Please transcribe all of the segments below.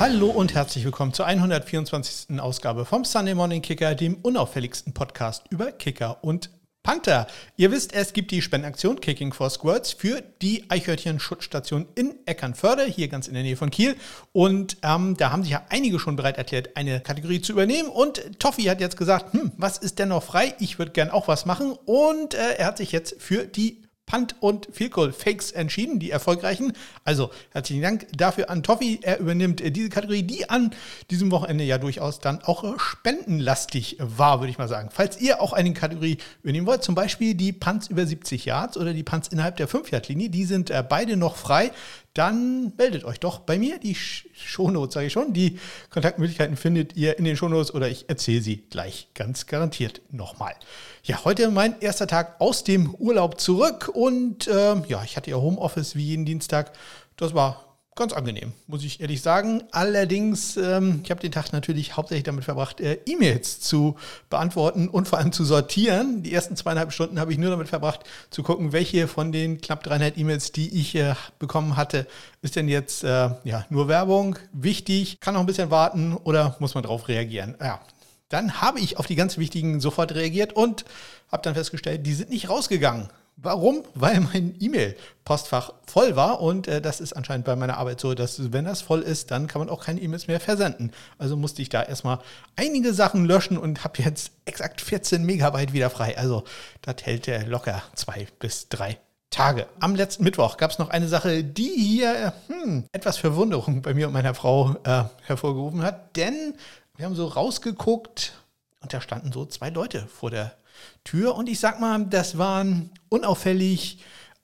Hallo und herzlich willkommen zur 124. Ausgabe vom Sunday Morning Kicker, dem unauffälligsten Podcast über Kicker und Panther. Ihr wisst, es gibt die Spendenaktion Kicking for Squirts für die Eichhörnchen-Schutzstation in Eckernförde, hier ganz in der Nähe von Kiel. Und ähm, da haben sich ja einige schon bereit erklärt, eine Kategorie zu übernehmen. Und Toffi hat jetzt gesagt, hm, was ist denn noch frei? Ich würde gern auch was machen. Und äh, er hat sich jetzt für die Punt und Field Goal Fakes entschieden, die erfolgreichen. Also herzlichen Dank dafür an Toffi. Er übernimmt äh, diese Kategorie, die an diesem Wochenende ja durchaus dann auch äh, spendenlastig war, würde ich mal sagen. Falls ihr auch eine Kategorie übernehmen wollt, zum Beispiel die Punts über 70 Yards oder die Punts innerhalb der 5-Yard-Linie, die sind äh, beide noch frei dann meldet euch doch bei mir. Die Shownotes, sage ich schon. Die Kontaktmöglichkeiten findet ihr in den Shownotes oder ich erzähle sie gleich ganz garantiert nochmal. Ja, heute mein erster Tag aus dem Urlaub zurück und äh, ja, ich hatte ja Homeoffice wie jeden Dienstag. Das war ganz angenehm, muss ich ehrlich sagen. Allerdings, ähm, ich habe den Tag natürlich hauptsächlich damit verbracht, äh, E-Mails zu beantworten und vor allem zu sortieren. Die ersten zweieinhalb Stunden habe ich nur damit verbracht, zu gucken, welche von den knapp 300 E-Mails, die ich äh, bekommen hatte, ist denn jetzt äh, ja, nur Werbung, wichtig, kann noch ein bisschen warten oder muss man darauf reagieren? Ja, dann habe ich auf die ganz wichtigen sofort reagiert und habe dann festgestellt, die sind nicht rausgegangen. Warum? Weil mein E-Mail-Postfach voll war und äh, das ist anscheinend bei meiner Arbeit so, dass wenn das voll ist, dann kann man auch keine E-Mails mehr versenden. Also musste ich da erstmal einige Sachen löschen und habe jetzt exakt 14 Megabyte wieder frei. Also das hält äh, locker zwei bis drei Tage. Am letzten Mittwoch gab es noch eine Sache, die hier hm, etwas Verwunderung bei mir und meiner Frau äh, hervorgerufen hat, denn wir haben so rausgeguckt und da standen so zwei Leute vor der Tür. Und ich sag mal, das waren unauffällig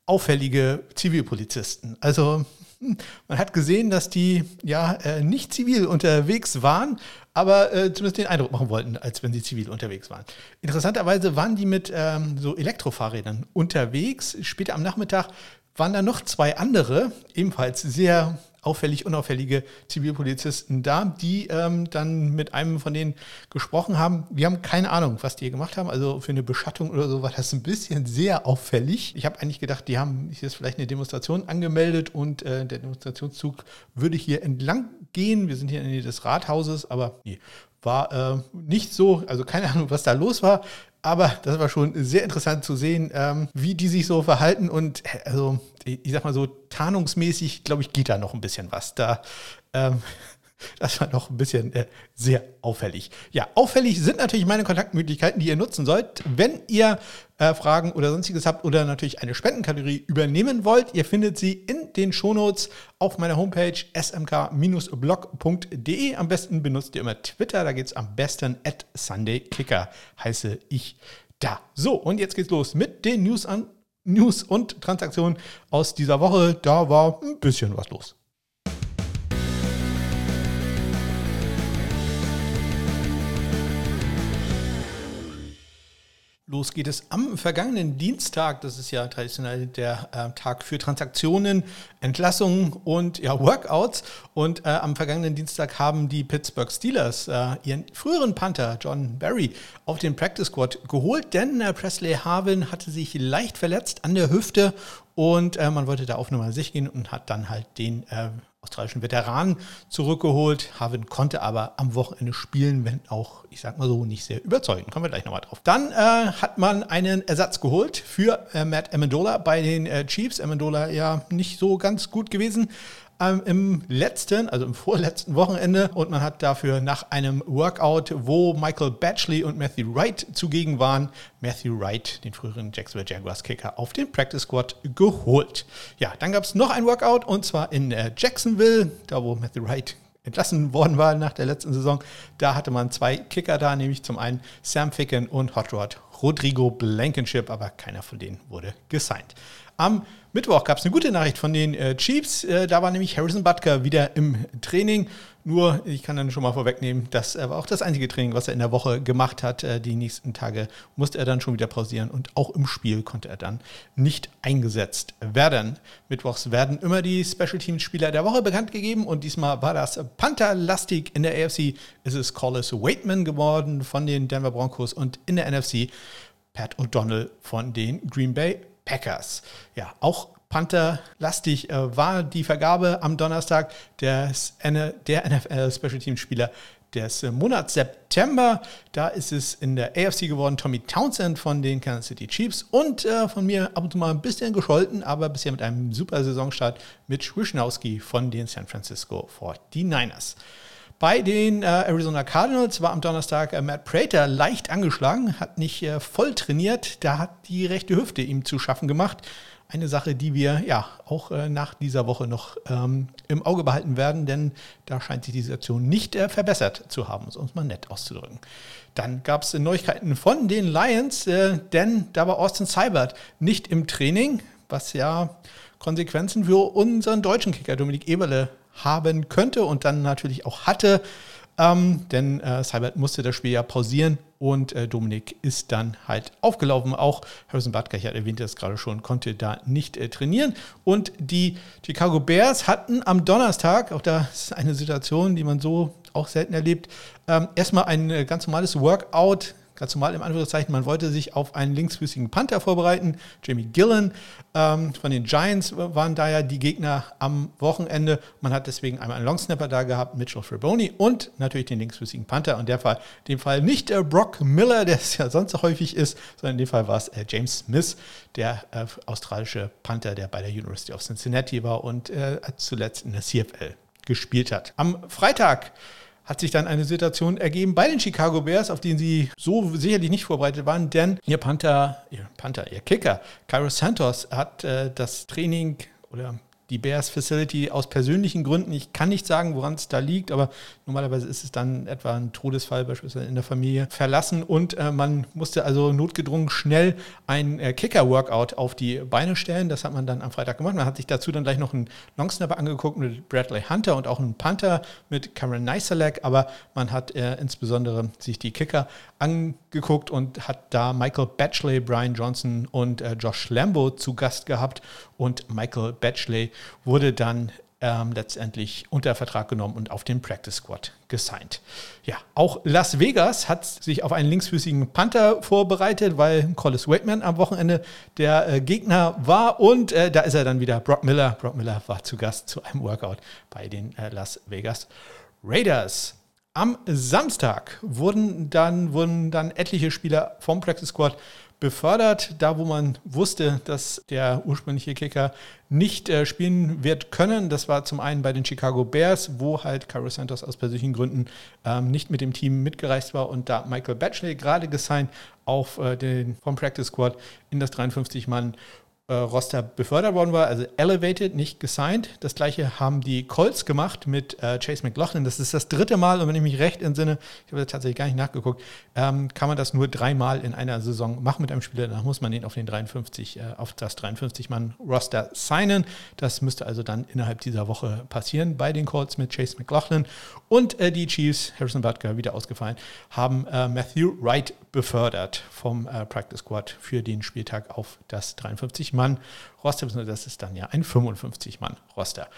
auffällige Zivilpolizisten. Also man hat gesehen, dass die ja äh, nicht zivil unterwegs waren, aber äh, zumindest den Eindruck machen wollten, als wenn sie zivil unterwegs waren. Interessanterweise waren die mit ähm, so Elektrofahrrädern unterwegs. Später am Nachmittag waren da noch zwei andere, ebenfalls sehr auffällig unauffällige Zivilpolizisten da, die ähm, dann mit einem von denen gesprochen haben. Wir haben keine Ahnung, was die hier gemacht haben. Also für eine Beschattung oder so war das ein bisschen sehr auffällig. Ich habe eigentlich gedacht, die haben hier ist vielleicht eine Demonstration angemeldet und äh, der Demonstrationszug würde hier entlang gehen. Wir sind hier in der Nähe des Rathauses, aber nee, war äh, nicht so, also keine Ahnung, was da los war. Aber das war schon sehr interessant zu sehen, ähm, wie die sich so verhalten. Und äh, also, ich, sag mal so, tarnungsmäßig, glaube ich, geht da noch ein bisschen was. Da ähm, das war noch ein bisschen äh, sehr auffällig. Ja, auffällig sind natürlich meine Kontaktmöglichkeiten, die ihr nutzen sollt, wenn ihr äh, Fragen oder sonstiges habt oder natürlich eine Spendenkategorie übernehmen wollt. Ihr findet sie in den Shownotes auf meiner Homepage smk-blog.de. Am besten benutzt ihr immer Twitter, da geht es am besten at SundayKicker, heiße ich da. So, und jetzt geht's los mit den News an News und Transaktionen aus dieser Woche. Da war ein bisschen was los. Los geht es am vergangenen Dienstag. Das ist ja traditionell der äh, Tag für Transaktionen, Entlassungen und ja, Workouts. Und äh, am vergangenen Dienstag haben die Pittsburgh Steelers äh, ihren früheren Panther John Barry auf den Practice Squad geholt, denn äh, Presley Harvin hatte sich leicht verletzt an der Hüfte und äh, man wollte da auf Nummer sich gehen und hat dann halt den äh, australischen Veteranen zurückgeholt. Harvin konnte aber am Wochenende spielen, wenn auch, ich sag mal so, nicht sehr überzeugend. Kommen wir gleich nochmal drauf. Dann äh, hat man einen Ersatz geholt für äh, Matt Amendola bei den äh, Chiefs. Amendola ja nicht so ganz gut gewesen ähm, im letzten, also im vorletzten Wochenende und man hat dafür nach einem Workout, wo Michael Batchley und Matthew Wright zugegen waren, Matthew Wright, den früheren Jacksonville Jaguars Kicker, auf den Practice Squad geholt. Ja, dann gab es noch ein Workout und zwar in äh, Jacksonville, da wo Matthew Wright entlassen worden war nach der letzten Saison. Da hatte man zwei Kicker da, nämlich zum einen Sam Ficken und Hot Rod Rodrigo Blankenship, aber keiner von denen wurde gesigned. Am Mittwoch gab es eine gute Nachricht von den äh, Chiefs. Äh, da war nämlich Harrison Butker wieder im Training. Nur, ich kann dann schon mal vorwegnehmen, das war auch das einzige Training, was er in der Woche gemacht hat. Äh, die nächsten Tage musste er dann schon wieder pausieren und auch im Spiel konnte er dann nicht eingesetzt werden. Mittwochs werden immer die Special Teams Spieler der Woche bekannt gegeben und diesmal war das Panther-lastig. In der AFC ist es Collis Waitman geworden von den Denver Broncos und in der NFC Pat O'Donnell von den Green Bay Packers. Ja, auch Panther-lastig äh, war die Vergabe am Donnerstag des, der NFL Special Team Spieler des Monats September. Da ist es in der AFC geworden Tommy Townsend von den Kansas City Chiefs und äh, von mir ab und zu mal ein bisschen gescholten, aber bisher mit einem super Saisonstart mit Wischnowski von den San Francisco 49ers. Bei den äh, Arizona Cardinals war am Donnerstag äh, Matt Prater leicht angeschlagen, hat nicht äh, voll trainiert, da hat die rechte Hüfte ihm zu schaffen gemacht eine Sache, die wir ja auch äh, nach dieser Woche noch ähm, im Auge behalten werden, denn da scheint sich die Situation nicht äh, verbessert zu haben, um es mal nett auszudrücken. Dann gab es Neuigkeiten von den Lions, äh, denn da war Austin Seibert nicht im Training, was ja Konsequenzen für unseren deutschen Kicker Dominik Eberle haben könnte und dann natürlich auch hatte. Ähm, denn äh, Seibert musste das Spiel ja pausieren und äh, Dominik ist dann halt aufgelaufen. Auch Harrison Butker, ich erwähnte das gerade schon, konnte da nicht äh, trainieren. Und die Chicago Bears hatten am Donnerstag, auch da ist eine Situation, die man so auch selten erlebt, ähm, erstmal ein äh, ganz normales Workout ganz normal im Anführungszeichen, man wollte sich auf einen linksfüßigen Panther vorbereiten. Jamie Gillen ähm, von den Giants waren da ja die Gegner am Wochenende. Man hat deswegen einmal einen Longsnapper da gehabt, Mitchell Fraboni und natürlich den linksfüßigen Panther. Und der Fall, in dem Fall nicht äh, Brock Miller, der es ja sonst so häufig ist, sondern in dem Fall war es äh, James Smith, der äh, australische Panther, der bei der University of Cincinnati war und äh, zuletzt in der CFL gespielt hat. Am Freitag hat sich dann eine Situation ergeben bei den Chicago Bears, auf die sie so sicherlich nicht vorbereitet waren, denn ihr Panther, ihr Panther, ihr Kicker, Cairo Santos hat äh, das Training oder die Bears Facility aus persönlichen Gründen. Ich kann nicht sagen, woran es da liegt, aber normalerweise ist es dann etwa ein Todesfall beispielsweise in der Familie verlassen und äh, man musste also notgedrungen schnell ein äh, Kicker-Workout auf die Beine stellen. Das hat man dann am Freitag gemacht. Man hat sich dazu dann gleich noch einen Longsnapper angeguckt mit Bradley Hunter und auch einen Panther mit Cameron Neiselek, aber man hat äh, insbesondere sich die Kicker angeguckt und hat da Michael Batchley, Brian Johnson und äh, Josh Lambo zu Gast gehabt und Michael Batchley wurde dann ähm, letztendlich unter Vertrag genommen und auf den Practice Squad gesigned. Ja, auch Las Vegas hat sich auf einen linksfüßigen Panther vorbereitet, weil Collis Wakeman am Wochenende der äh, Gegner war und äh, da ist er dann wieder Brock Miller. Brock Miller war zu Gast zu einem Workout bei den äh, Las Vegas Raiders. Am Samstag wurden dann, wurden dann etliche Spieler vom Practice Squad befördert, da wo man wusste, dass der ursprüngliche Kicker nicht äh, spielen wird können. Das war zum einen bei den Chicago Bears, wo halt Caro Santos aus persönlichen Gründen ähm, nicht mit dem Team mitgereist war und da Michael Batchley gerade gesigned auf äh, den vom Practice Squad in das 53 Mann äh, Roster befördert worden war, also elevated, nicht gesigned. Das gleiche haben die Colts gemacht mit äh, Chase McLaughlin. Das ist das dritte Mal und wenn ich mich recht entsinne, ich habe tatsächlich gar nicht nachgeguckt, ähm, kann man das nur dreimal in einer Saison machen mit einem Spieler. Dann muss man ihn auf den 53, äh, auf das 53-Mann-Roster signen. Das müsste also dann innerhalb dieser Woche passieren bei den Colts mit Chase McLaughlin. Und äh, die Chiefs, Harrison Butker wieder ausgefallen, haben äh, Matthew Wright befördert vom äh, Practice Squad für den Spieltag auf das 53-Mann-Roster. Das ist dann ja ein 55-Mann-Roster.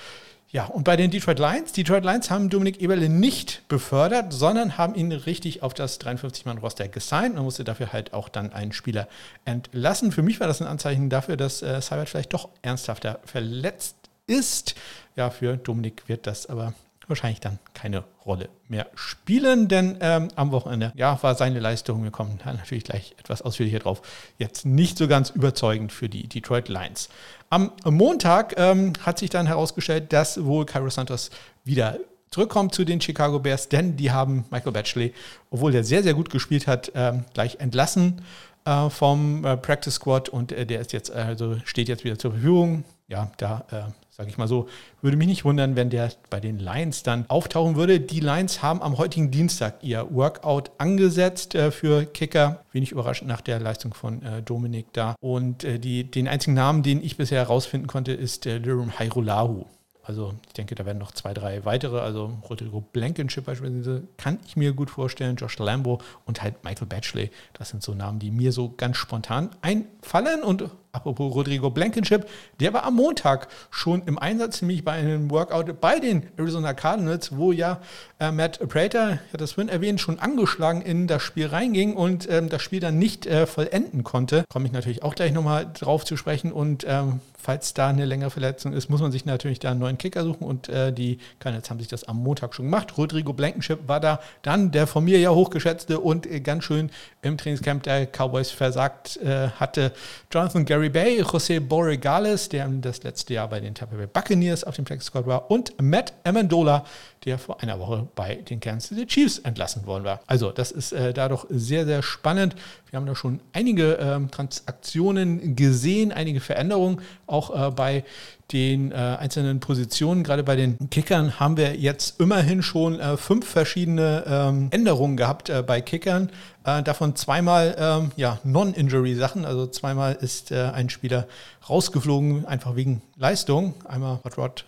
Ja, und bei den Detroit Lions, Detroit Lions haben Dominik Eberle nicht befördert, sondern haben ihn richtig auf das 53-Mann-Roster gesigned. Man musste dafür halt auch dann einen Spieler entlassen. Für mich war das ein Anzeichen dafür, dass äh, Seibert vielleicht doch ernsthafter verletzt ist. Ja, für Dominik wird das aber wahrscheinlich dann keine Rolle mehr spielen, denn ähm, am Wochenende ja, war seine Leistung, wir kommen da natürlich gleich etwas ausführlicher drauf, jetzt nicht so ganz überzeugend für die Detroit Lions. Am Montag ähm, hat sich dann herausgestellt, dass wohl Cairo Santos wieder zurückkommt zu den Chicago Bears, denn die haben Michael Batchley, obwohl der sehr, sehr gut gespielt hat, ähm, gleich entlassen äh, vom äh, Practice Squad und äh, der ist jetzt, also steht jetzt wieder zur Verfügung. Ja, da äh, sage ich mal so. Würde mich nicht wundern, wenn der bei den Lions dann auftauchen würde. Die Lions haben am heutigen Dienstag ihr Workout angesetzt äh, für Kicker. Wenig überraschend nach der Leistung von äh, Dominik da. Und äh, die, den einzigen Namen, den ich bisher herausfinden konnte, ist äh, Lirum Hairolahu. Also ich denke, da werden noch zwei, drei weitere, also Rodrigo Blankenship beispielsweise, kann ich mir gut vorstellen, Josh Lambo und halt Michael Batchley. Das sind so Namen, die mir so ganz spontan einfallen und apropos Rodrigo Blankenship, der war am Montag schon im Einsatz, nämlich bei einem Workout bei den Arizona Cardinals, wo ja äh, Matt Prater, ich hatte das vorhin erwähnt, schon angeschlagen in das Spiel reinging und ähm, das Spiel dann nicht äh, vollenden konnte. Komme ich natürlich auch gleich nochmal drauf zu sprechen und ähm, falls da eine längere Verletzung ist, muss man sich natürlich da einen neuen Kicker suchen und äh, die Cardinals haben sich das am Montag schon gemacht. Rodrigo Blankenship war da dann der von mir ja hochgeschätzte und äh, ganz schön im Trainingscamp der Cowboys versagt äh, hatte. Jonathan Gary Bay, José Borregales, der das letzte Jahr bei den Tampa Bay Buccaneers auf dem Practice Squad war und Matt Amendola, der vor einer Woche bei den Kansas City Chiefs entlassen worden war. Also das ist äh, doch sehr, sehr spannend. Wir haben da schon einige ähm, Transaktionen gesehen, einige Veränderungen, auch äh, bei den äh, einzelnen Positionen. Gerade bei den Kickern haben wir jetzt immerhin schon äh, fünf verschiedene ähm, Änderungen gehabt äh, bei Kickern. Äh, davon zweimal ähm, ja, Non-Injury-Sachen. Also zweimal ist äh, ein Spieler rausgeflogen, einfach wegen Leistung. Einmal Hot Rod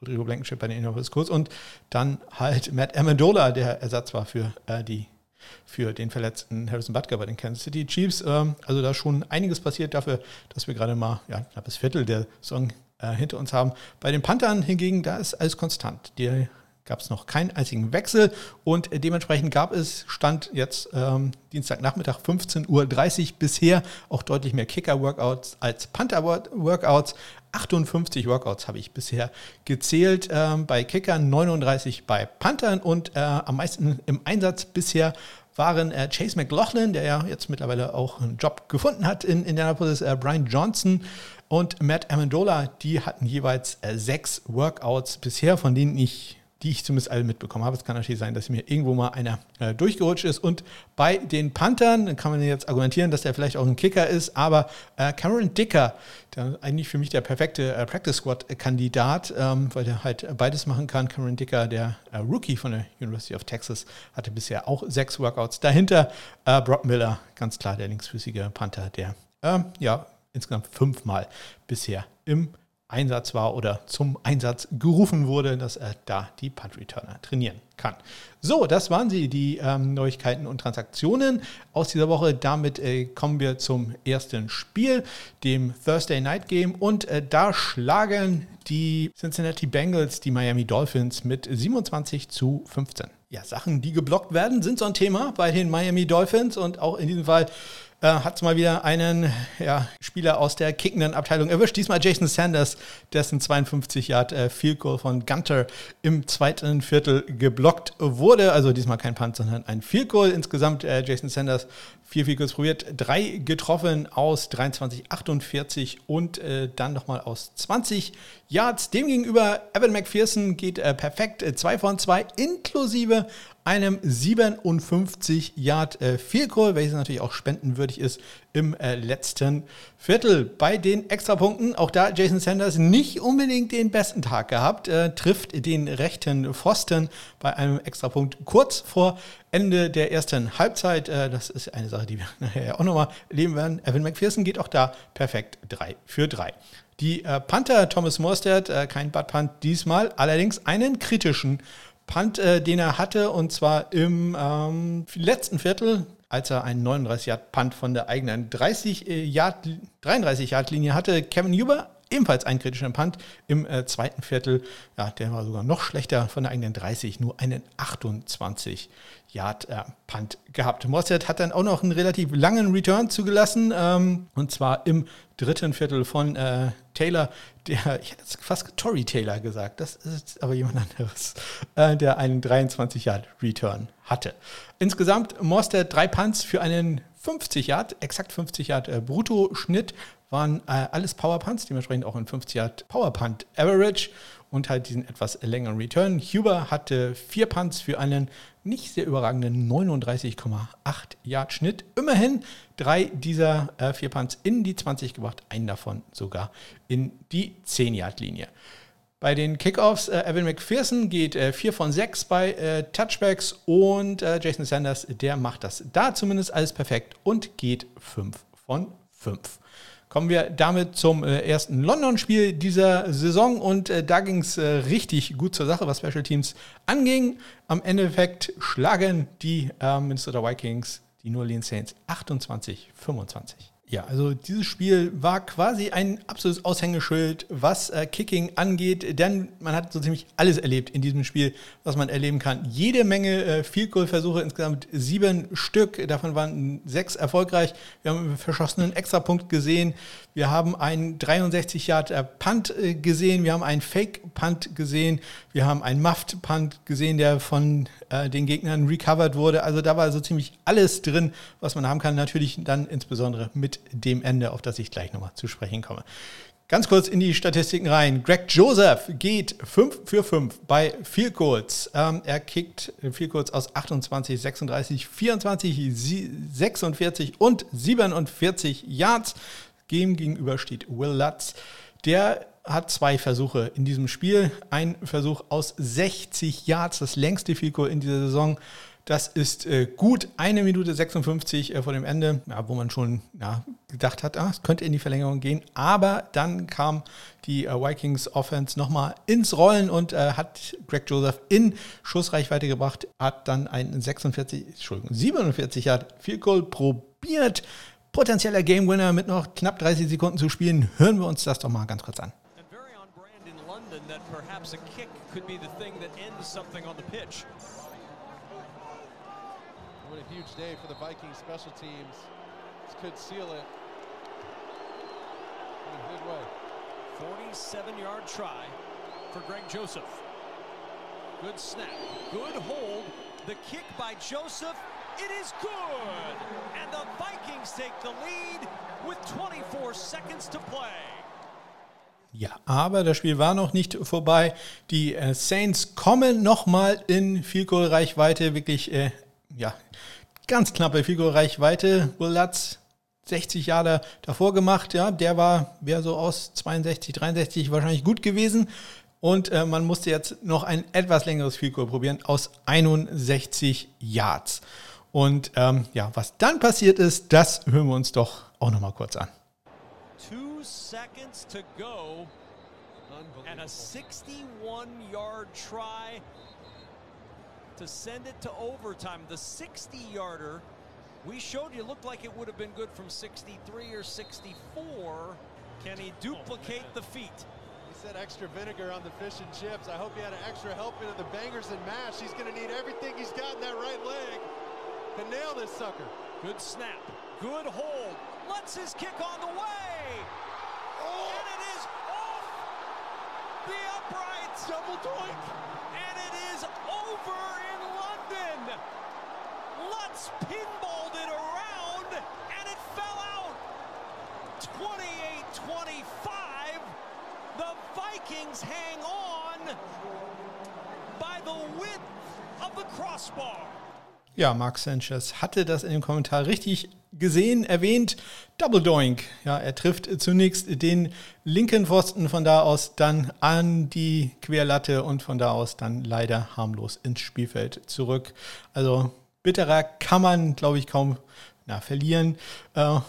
Rodrigo Blankenship bei den Colts und dann halt Matt Amendola, der Ersatz war für äh, die für den verletzten Harrison Butker bei den Kansas City Chiefs. Ähm, also da schon einiges passiert dafür, dass wir gerade mal ja, knappes Viertel der Saison äh, hinter uns haben. Bei den Panthern hingegen, da ist alles konstant. Die gab es noch keinen einzigen Wechsel und dementsprechend gab es, stand jetzt ähm, Dienstagnachmittag 15.30 Uhr bisher auch deutlich mehr Kicker-Workouts als Panther-Workouts. 58 Workouts habe ich bisher gezählt ähm, bei Kickern, 39 bei Panthern und äh, am meisten im Einsatz bisher waren äh, Chase McLaughlin, der ja jetzt mittlerweile auch einen Job gefunden hat in Indianapolis, äh, Brian Johnson und Matt Amendola. Die hatten jeweils äh, sechs Workouts bisher, von denen ich die ich zumindest alle mitbekommen habe. Es kann natürlich sein, dass mir irgendwo mal einer äh, durchgerutscht ist. Und bei den Panthern kann man jetzt argumentieren, dass der vielleicht auch ein Kicker ist, aber äh, Cameron Dicker, der eigentlich für mich der perfekte äh, Practice Squad-Kandidat, ähm, weil der halt beides machen kann. Cameron Dicker, der äh, Rookie von der University of Texas, hatte bisher auch sechs Workouts. Dahinter äh, Brock Miller, ganz klar der linksfüßige Panther, der ähm, ja insgesamt fünfmal bisher im Einsatz war oder zum Einsatz gerufen wurde, dass er da die Punt Returner trainieren kann. So, das waren sie, die ähm, Neuigkeiten und Transaktionen aus dieser Woche. Damit äh, kommen wir zum ersten Spiel, dem Thursday Night Game. Und äh, da schlagen die Cincinnati Bengals die Miami Dolphins mit 27 zu 15. Ja, Sachen, die geblockt werden, sind so ein Thema bei den Miami Dolphins und auch in diesem Fall äh, hat es mal wieder einen ja, Spieler aus der kickenden Abteilung erwischt. Diesmal Jason Sanders, dessen 52 Yard äh, Field Goal von Gunter im zweiten Viertel geblockt wurde. Also diesmal kein Punt, sondern ein Field Goal. Insgesamt äh, Jason Sanders vier Goals probiert, drei getroffen aus 23, 48 und äh, dann nochmal aus 20 Yards. Demgegenüber Evan McPherson geht äh, perfekt, äh, zwei von zwei inklusive einem 57 Yard äh, Field Goal, welches natürlich auch spendenwürdig ist im äh, letzten Viertel. Bei den Extrapunkten, auch da Jason Sanders nicht unbedingt den besten Tag gehabt, äh, trifft den rechten Pfosten bei einem Extrapunkt kurz vor Ende der ersten Halbzeit. Äh, das ist eine Sache, die wir nachher auch nochmal erleben werden. Evan McPherson geht auch da perfekt 3 für 3. Die äh, Panther Thomas Morstead, äh, kein Bad Punt diesmal, allerdings einen kritischen Punt, den er hatte, und zwar im ähm, letzten Viertel, als er einen 39 Yard Punt von der eigenen 30 äh, Yard, 33 Yard Linie hatte. Kevin Huber ebenfalls einen kritischen Punt im äh, zweiten Viertel. Ja, der war sogar noch schlechter von der eigenen 30, nur einen 28 Yard äh, Punt gehabt. Morstead hat dann auch noch einen relativ langen Return zugelassen ähm, und zwar im dritten Viertel von äh, Taylor, der, ich hätte jetzt fast Tory Taylor gesagt, das ist aber jemand anderes, äh, der einen 23 Yard Return hatte. Insgesamt Morstead drei Punts für einen 50 Yard, exakt 50 Yard äh, Brutto-Schnitt, waren äh, alles Power Punts, dementsprechend auch ein 50 Yard Power Punt Average und halt diesen etwas längeren Return. Huber hatte vier Punts für einen nicht sehr überragenden 39,8 Yard Schnitt. Immerhin drei dieser äh, vier Punts in die 20 gebracht, einen davon sogar in die 10 Yard Linie. Bei den Kickoffs, äh, Evan McPherson geht äh, 4 von 6 bei äh, Touchbacks und äh, Jason Sanders, der macht das da zumindest alles perfekt und geht 5 von 5. Kommen wir damit zum äh, ersten London-Spiel dieser Saison und äh, da ging es äh, richtig gut zur Sache, was Special Teams anging. Am Endeffekt schlagen die Minnesota Vikings die New Orleans Saints 28-25. Ja, also dieses Spiel war quasi ein absolutes Aushängeschild, was äh, Kicking angeht, denn man hat so ziemlich alles erlebt in diesem Spiel, was man erleben kann. Jede Menge äh, Field Goal Versuche, insgesamt sieben Stück, davon waren sechs erfolgreich. Wir haben einen verschossenen Extrapunkt gesehen, wir haben einen 63 Yard äh, Punt äh, gesehen, wir haben einen Fake Punt gesehen, wir haben einen Muffed Punt gesehen, der von äh, den Gegnern recovered wurde. Also da war so ziemlich alles drin, was man haben kann. Natürlich dann insbesondere mit dem Ende, auf das ich gleich nochmal zu sprechen komme. Ganz kurz in die Statistiken rein. Greg Joseph geht 5 für 5 bei Field Goals. Ähm, er kickt Field Goals aus 28, 36, 24, 46 und 47 Yards. Dem gegenüber steht Will Lutz. Der hat zwei Versuche in diesem Spiel. Ein Versuch aus 60 Yards, das längste Field Goal in dieser Saison. Das ist äh, gut eine Minute 56 äh, vor dem Ende, ja, wo man schon ja, gedacht hat, ah, es könnte in die Verlängerung gehen. Aber dann kam die äh, Vikings Offense nochmal ins Rollen und äh, hat Greg Joseph in Schussreichweite gebracht, hat dann einen 46, Entschuldigung, 47 Yard Field Goal probiert. Potenzieller Game Winner mit noch knapp 30 Sekunden zu spielen. Hören wir uns das doch mal ganz kurz an. that perhaps a kick could be the thing that ends something on the pitch. What a huge day for the Vikings special teams. This could seal it in a good way. 47-yard try for Greg Joseph. Good snap, good hold. The kick by Joseph, it is good. And the Vikings take the lead with 24 seconds to play. Ja, aber das Spiel war noch nicht vorbei. Die äh, Saints kommen nochmal in Field-Goal-Reichweite, wirklich äh, ja, ganz knappe Figur-Reichweite. Will Lutz 60 Jahre davor gemacht, ja, der war, wäre so aus 62, 63 wahrscheinlich gut gewesen. Und äh, man musste jetzt noch ein etwas längeres Figur probieren aus 61 Yards. Und ähm, ja, was dann passiert ist, das hören wir uns doch auch nochmal kurz an. Two seconds to go. And a 61-yard try to send it to overtime. The 60 yarder we showed you looked like it would have been good from 63 or 64. Can he duplicate oh, the feat? He said extra vinegar on the fish and chips. I hope he had an extra helping of the bangers and mash. He's going to need everything he's got in that right leg to nail this sucker. Good snap. Good hold. Lets his kick on the way. Oh. And it is off the upright. Double doink. And it is over. Lutz pinballed it around and it fell out. 28-25. The Vikings hang on by the width of the crossbar. Ja, Mark Sanchez hatte das in dem Kommentar richtig gesehen, erwähnt. Double Doink. Ja, er trifft zunächst den linken Pfosten, von da aus dann an die Querlatte und von da aus dann leider harmlos ins Spielfeld zurück. Also bitterer kann man, glaube ich, kaum na, verlieren. Äh,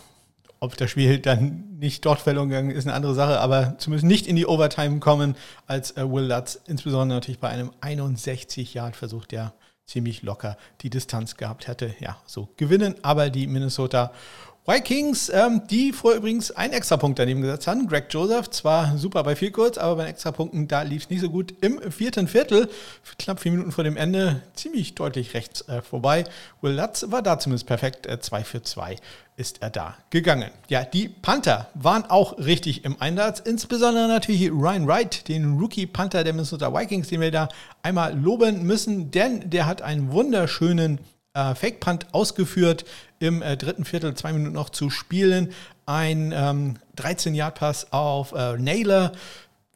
ob das Spiel dann nicht dort verloren gegangen ist, eine andere Sache, aber zumindest nicht in die Overtime kommen, als äh, Will Lutz, insbesondere natürlich bei einem 61-Yard-Versuch, der ziemlich locker die Distanz gehabt hätte. Ja, so gewinnen aber die Minnesota Vikings, ähm, die vorher übrigens einen Extrapunkt daneben gesetzt haben. Greg Joseph, zwar super bei viel kurz, aber bei den Extrapunkten, da lief es nicht so gut. Im vierten Viertel, knapp vier Minuten vor dem Ende, ziemlich deutlich rechts äh, vorbei. Will Lutz war da zumindest perfekt, äh, 2 für 2 ist er da gegangen. Ja, die Panther waren auch richtig im Einsatz, insbesondere natürlich Ryan Wright, den Rookie-Panther der Minnesota Vikings, den wir da einmal loben müssen, denn der hat einen wunderschönen äh, Fake Punt ausgeführt im äh, dritten Viertel, zwei Minuten noch zu spielen. Ein ähm, 13-Yard-Pass auf äh, Naylor,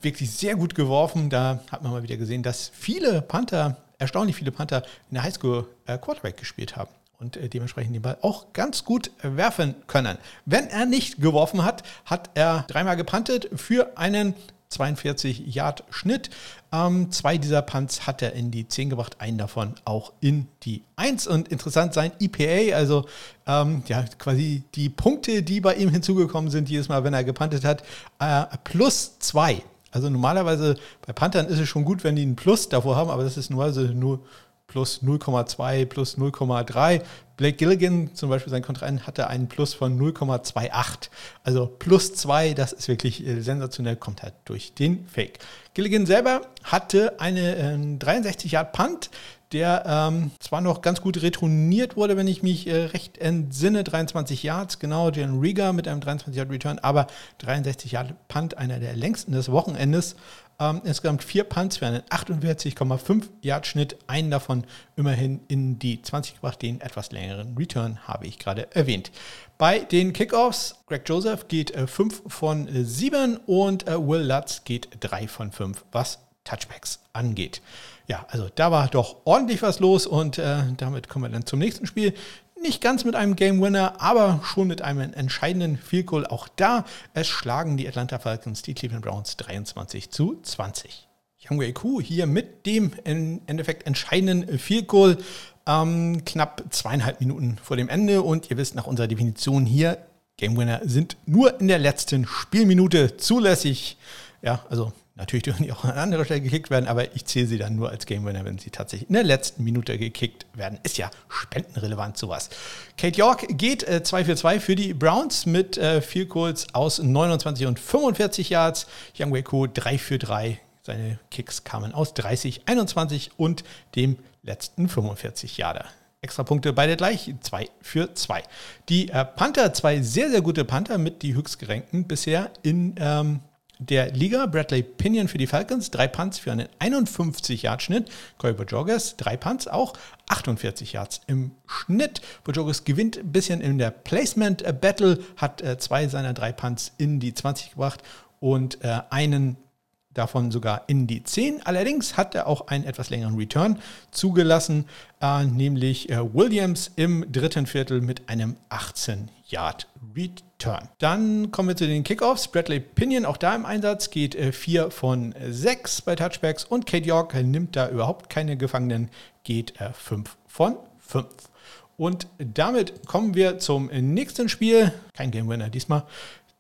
wirklich sehr gut geworfen. Da hat man mal wieder gesehen, dass viele Panther, erstaunlich viele Panther in der Highschool äh, Quarterback gespiert haben und äh, dementsprechend den Ball auch ganz gut werfen können. Wenn er nicht geworfen hat, hat er dreimal gepantet für einen 42 Yard Schnitt. Ähm, zwei dieser Punts hat er in die 10 gebracht, einen davon auch in die 1. Und interessant sein EPA, also ähm, ja, quasi die Punkte, die bei ihm hinzugekommen sind, jedes Mal, wenn er gepantet hat, äh, plus 2. Also normalerweise bei Panthern ist es schon gut, wenn die einen Plus davor haben, aber das ist nur, also nur plus 0,2, plus 0,3. Blake Gilligan zum Beispiel, sein Kontrahent, hatte einen Plus von 0,28. Also plus 2, das ist wirklich äh, sensationell, kommt halt durch den Fake. Gilligan selber hatte eine äh, 63 Yard Punt, der ähm, zwar noch ganz gut retourniert wurde, wenn ich mich äh, recht entsinne, 23 Yards, genau, Jan Rieger mit einem 23 Yard Return, aber 63 Yard Punt, einer der längsten des Wochenendes. Ähm, insgesamt vier Punts für einen 48,5 Yard Schnitt, einen davon immerhin in die 20 gebracht, den etwas längeren Return habe ich gerade erwähnt. Bei den Kickoffs, Greg Joseph geht 5 äh, von 7 und äh, Will Lutz geht 3 von 5, was Touchbacks angeht. Ja, also da war doch ordentlich was los und äh, damit kommen wir dann zum nächsten Spiel. Nicht ganz mit einem Game Winner, aber schon mit einem entscheidenden Field Goal. Auch da, es schlagen die Atlanta Falcons die Cleveland Browns 23 zu 20. Young Ku hier mit dem im Endeffekt entscheidenden Field Goal ähm, knapp zweieinhalb Minuten vor dem Ende. Und ihr wisst nach unserer Definition hier, Game Winner sind nur in der letzten Spielminute zulässig. Ja, also Natürlich dürfen die auch an anderer Stelle gekickt werden, aber ich zähle sie dann nur als Game Winner, wenn sie tatsächlich in der letzten Minute gekickt werden. Ist ja spendenrelevant sowas. Kate York geht äh, 2 für 2 für die Browns mit äh, vier Goals aus 29 und 45 Yards. Young Waco 3 für 3. Seine Kicks kamen aus 30, 21 und dem letzten 45 Yarder. Extra Punkte beide gleich, 2 für 2. Die äh, Panther, zwei sehr, sehr gute Panther mit die höchstgerankten bisher in ähm, der Liga. Bradley Pinion für die Falcons, drei Punts für einen 51-Yard-Schnitt. Corey Bojorges, drei Punts, auch 48 Yards im Schnitt. Bojorges gewinnt ein bisschen in der Placement-Battle, hat äh, zwei seiner drei Punts in die 20 gebracht und äh, einen davon sogar in die 10. Allerdings hat er auch einen etwas längeren Return zugelassen, äh, nämlich äh, Williams im dritten Viertel mit einem 18 Return. Dann kommen wir zu den Kickoffs. Bradley Pinion auch da im Einsatz, geht 4 äh, von 6 bei Touchbacks und Kate York nimmt da überhaupt keine Gefangenen, geht 5 äh, von 5. Und damit kommen wir zum nächsten Spiel. Kein Game Winner diesmal.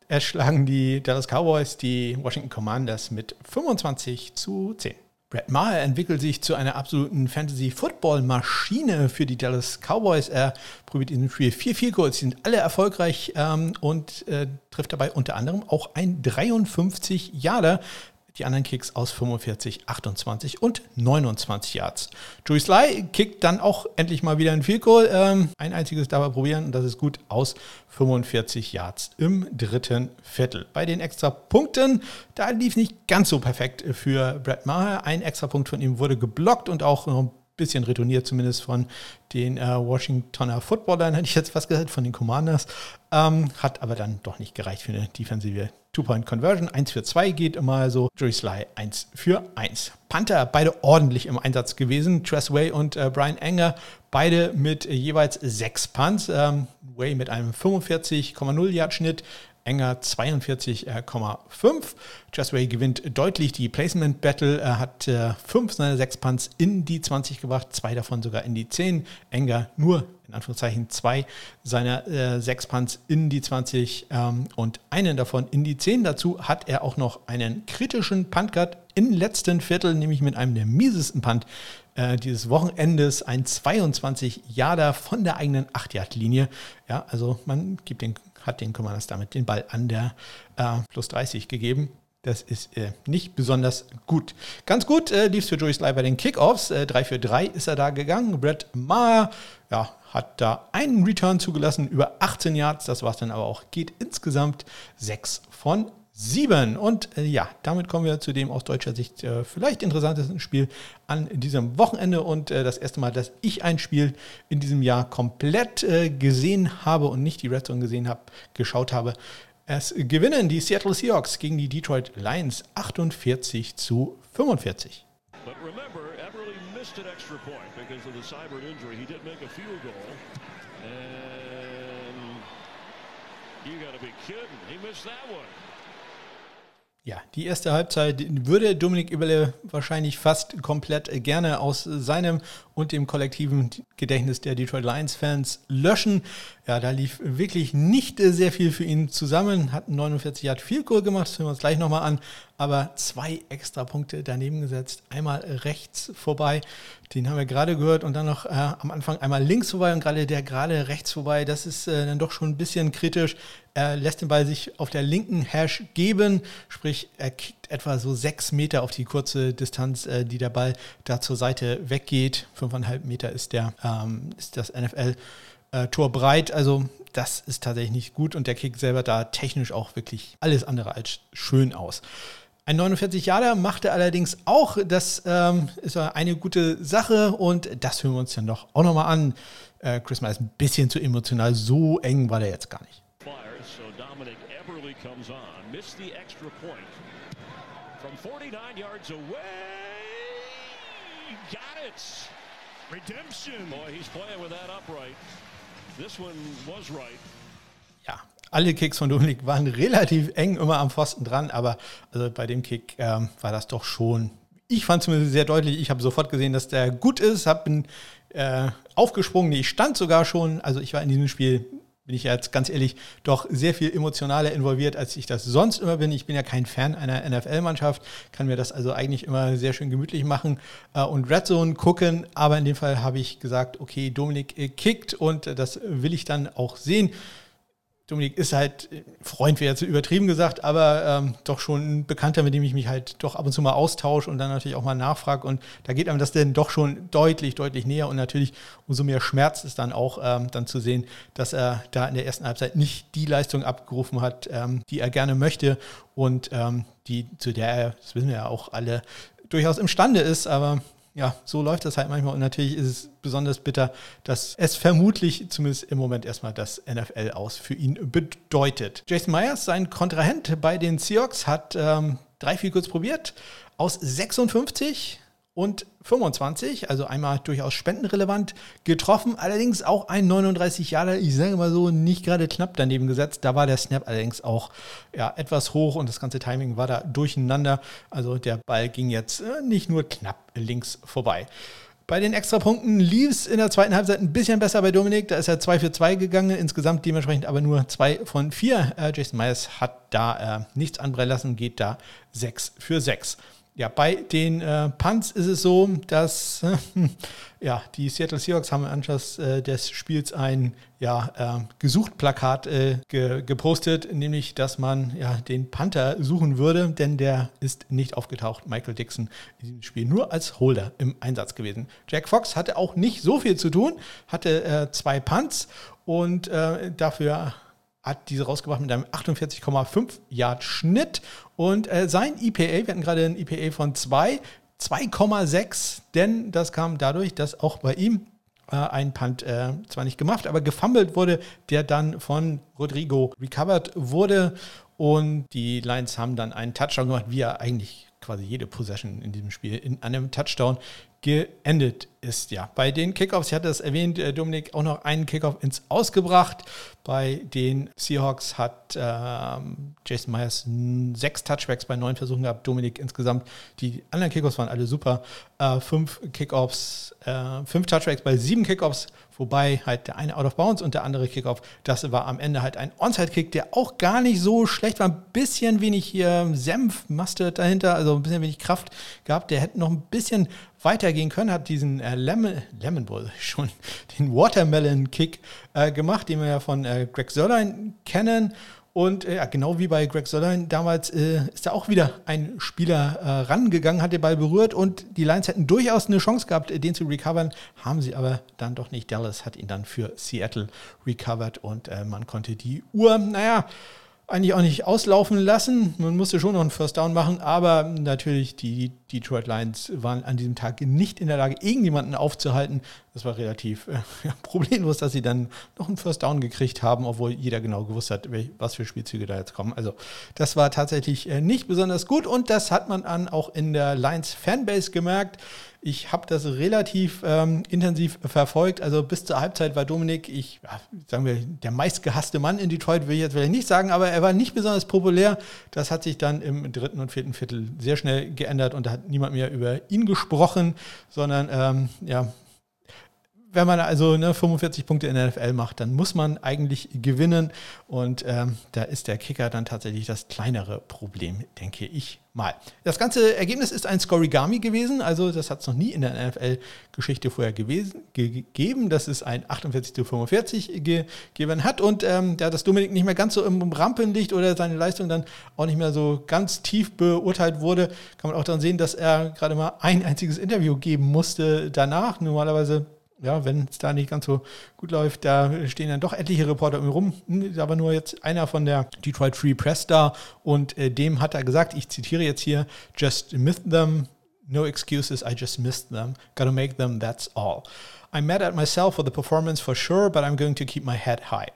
Erschlagen die Dallas Cowboys die Washington Commanders mit 25 zu 10. Brett Maher entwickelt sich zu einer absoluten Fantasy-Football-Maschine für die Dallas Cowboys. Er probiert in dem Spiel vier Field Goals, sind alle erfolgreich ähm, und äh, trifft dabei unter anderem auch ein 53 Jahre die anderen Kicks aus 45, 28 und 29 Yards. Joey Sly kickt dann auch endlich mal wieder ein Field Goal. Ähm, ein einziges dabei probieren und das ist gut aus 45 Yards im dritten Viertel. Bei den extra Punkten, da lief nicht ganz so perfekt für Brad Maher. Ein extra Punkt von ihm wurde geblockt und auch noch ein bisschen retourniert, zumindest von den äh, Washingtoner Footballern, hätte ich jetzt fast gesagt, von den Commanders. Ähm, hat aber dann doch nicht gereicht für eine defensive Two-Point-Conversion. 1 für 2 geht immer so. Joey Sly 1 für 1. Panther, beide ordentlich im Einsatz gewesen. Tress Way und äh, Brian Enger, beide mit jeweils 6 Punts. Ähm, Way mit einem 45,0 Yard Schnitt. Enger 42,5. Way gewinnt deutlich die Placement Battle. Er hat äh, fünf seiner sechs Punts in die 20 gebracht, zwei davon sogar in die 10. Enger nur in Anführungszeichen zwei seiner äh, sechs Punts in die 20 ähm, und einen davon in die 10. Dazu hat er auch noch einen kritischen Punt gehabt im letzten Viertel, nämlich mit einem der miesesten Punt äh, dieses Wochenendes, ein 22 Yarder von der eigenen 8-Yard-Linie. Ja, also man gibt den, hat den Commanders damit den Ball an der äh, plus 30 gegeben. Das ist äh, nicht besonders gut. Ganz gut äh, lief es für Joey Sly bei den Kickoffs. Äh, 3 für 3 ist er da gegangen. Brett Maher ja, hat da einen Return zugelassen, über 18 Yards. Das war es dann aber auch. Geht insgesamt 6 von 7. Und äh, ja, damit kommen wir zu dem aus deutscher Sicht äh, vielleicht interessantesten Spiel an diesem Wochenende. Und äh, das erste Mal, dass ich ein Spiel in diesem Jahr komplett äh, gesehen habe und nicht die Red Zone gesehen habe, geschaut habe. Es gewinnen die Seattle Seahawks gegen die Detroit Lions 48 zu 45. But remember, Everly missed an extra point because of the cyber injury. He did make a field goal. And you gotta be kidding. He missed that one. Ja, die erste Halbzeit würde Dominik Eberle wahrscheinlich fast komplett gerne aus seinem und dem kollektiven Gedächtnis der Detroit Lions-Fans löschen. Ja, da lief wirklich nicht sehr viel für ihn zusammen. Hat 49 Yard viel Goal gemacht, das hören wir uns gleich nochmal an. Aber zwei extra Punkte daneben gesetzt. Einmal rechts vorbei, den haben wir gerade gehört, und dann noch äh, am Anfang einmal links vorbei und gerade der gerade rechts vorbei. Das ist äh, dann doch schon ein bisschen kritisch. Er lässt den Ball sich auf der linken Hash geben, sprich er kickt etwa so sechs Meter auf die kurze Distanz, äh, die der Ball da zur Seite weggeht. Fünfeinhalb Meter ist, der, ähm, ist das NFL-Tor breit. Also das ist tatsächlich nicht gut und der Kick selber da technisch auch wirklich alles andere als schön aus. Ein 49 Jahre machte allerdings auch, das ähm, ist eine gute Sache und das hören wir uns dann doch auch nochmal an. Äh, Chris Miles ist ein bisschen zu emotional, so eng war der jetzt gar nicht. Comes on. Missed the extra point. From 49 yards away. Got it. Redemption. Boy, he's playing with that upright. This one was right. Ja, alle Kicks von Dominik waren relativ eng immer am Pfosten dran, aber also bei dem Kick ähm, war das doch schon. Ich fand es zumindest sehr deutlich. Ich habe sofort gesehen, dass der gut ist, habe äh, aufgesprungen. Ich stand sogar schon. Also ich war in diesem Spiel bin ich jetzt ganz ehrlich doch sehr viel emotionaler involviert, als ich das sonst immer bin. Ich bin ja kein Fan einer NFL-Mannschaft, kann mir das also eigentlich immer sehr schön gemütlich machen äh, und Red Zone gucken. Aber in dem Fall habe ich gesagt, okay, Dominik äh, kickt und das will ich dann auch sehen. Dominik ist halt, Freund wäre jetzt übertrieben gesagt, aber ähm, doch schon ein Bekannter, mit dem ich mich halt doch ab und zu mal austausche und dann natürlich auch mal nachfrage. Und da geht einem das dann doch schon deutlich, deutlich näher. Und natürlich umso mehr Schmerz ist dann auch ähm, dann zu sehen, dass er da in der ersten Halbzeit nicht die Leistung abgerufen hat, ähm, die er gerne möchte und ähm, die, zu der er, das wissen wir ja auch alle, durchaus imstande ist. Aber ja, so läuft das halt manchmal. Und natürlich ist es besonders bitter, dass es vermutlich zumindest im Moment erstmal das NFL aus für ihn bedeutet. Jason Myers, sein Kontrahent bei den Seahawks, hat ähm, drei, vier kurz probiert. Aus 56 und 25, also einmal durchaus spendenrelevant getroffen, allerdings auch ein 39 Jahre, ich sage mal so, nicht gerade knapp daneben gesetzt. Da war der Snap allerdings auch ja, etwas hoch und das ganze Timing war da durcheinander. Also der Ball ging jetzt äh, nicht nur knapp links vorbei. Bei den Extrapunkten lief es in der zweiten Halbzeit ein bisschen besser bei Dominik. Da ist er 2 für 2 gegangen, insgesamt dementsprechend aber nur 2 von 4. Äh, Jason Myers hat da äh, nichts anbrennen lassen, geht da 6 für 6. Ja, bei den äh, Punts ist es so, dass äh, ja, die Seattle Seahawks haben im Anschluss äh, des Spiels ein ja, äh, Gesucht-Plakat äh, ge gepostet, nämlich, dass man ja, den Panther suchen würde, denn der ist nicht aufgetaucht. Michael Dixon in diesem Spiel nur als Holder im Einsatz gewesen. Jack Fox hatte auch nicht so viel zu tun, hatte äh, zwei Punts und dafür hat diese rausgebracht mit einem 48,5 Yard Schnitt. Und äh, sein EPA, wir hatten gerade ein EPA von 2, 2,6, denn das kam dadurch, dass auch bei ihm äh, ein Punt äh, zwar nicht gemacht, aber gefummelt wurde, der dann von Rodrigo recovered wurde. Und die Lions haben dann einen Touchdown gemacht, wie er eigentlich quasi jede Possession in diesem Spiel in einem Touchdown geendet ist. Ja, bei den Kickoffs, ich hatte es erwähnt, äh, Dominik auch noch einen Kickoff ins Ausgebracht. Bei den Seahawks hat ähm, Jason Myers sechs Touchbacks bei neun Versuchen gehabt. Dominik insgesamt. Die anderen Kickoffs waren alle super. Äh, fünf Kickoffs, äh, fünf Touchbacks bei sieben Kickoffs, wobei halt der eine out of bounds und der andere Kickoff, das war am Ende halt ein Onside-Kick, der auch gar nicht so schlecht war. Ein bisschen wenig hier Senf, Mustard dahinter, also ein bisschen wenig Kraft gehabt. Der hätte noch ein bisschen weitergehen können, hat diesen äh, Lemon, Lemon Bull schon, den Watermelon Kick äh, gemacht, den wir ja von äh, Greg Sörlein kennen. Und äh, ja, genau wie bei Greg Sörlein damals äh, ist da auch wieder ein Spieler äh, rangegangen, hat den Ball berührt. Und die Lions hätten durchaus eine Chance gehabt, den zu recovern, haben sie aber dann doch nicht. Dallas hat ihn dann für Seattle recovered und man konnte die Uhr, naja, eigentlich auch nicht auslaufen lassen. Man musste schon noch einen First Down machen, aber natürlich die Detroit Lions waren an diesem Tag nicht in der Lage, irgendjemanden aufzuhalten. Das war relativ äh, problemlos, dass sie dann noch einen First Down gekriegt haben, obwohl jeder genau gewusst hat, was für Spielzüge da jetzt kommen. Also das war tatsächlich äh, nicht besonders gut und das hat man dann auch in der Lions Fanbase gemerkt. Ich habe das relativ ähm, intensiv verfolgt. Also bis zur Halbzeit war Dominik, ich, ja, sagen wir, der meistgehasste Mann in Detroit, will ich jetzt vielleicht nicht sagen, aber er war nicht besonders populär. Das hat sich dann im dritten und vierten Viertel sehr schnell geändert und da hat niemand mehr über ihn gesprochen, sondern ähm, ja, wenn man also ne, 45 Punkte in der NFL macht, dann muss man eigentlich gewinnen. Und ähm, da ist der Kicker dann tatsächlich das kleinere Problem, denke ich mal. Das ganze Ergebnis ist ein Scorigami gewesen. Also das hat es noch nie in der NFL-Geschichte vorher gewesen, gegeben, dass es ein 48 zu 45 gegeben hat. Und ähm, da das Dominik nicht mehr ganz so im Rampen liegt oder seine Leistung dann auch nicht mehr so ganz tief beurteilt wurde, kann man auch dann sehen, dass er gerade mal ein einziges Interview geben musste danach. Normalerweise ja, wenn es da nicht ganz so gut läuft, da stehen dann doch etliche Reporter rum. Hm, aber nur jetzt einer von der Detroit Free Press da und äh, dem hat er gesagt, ich zitiere jetzt hier, just missed them, no excuses, I just missed them, gotta make them, that's all. I'm mad at myself for the performance for sure, but I'm going to keep my head high.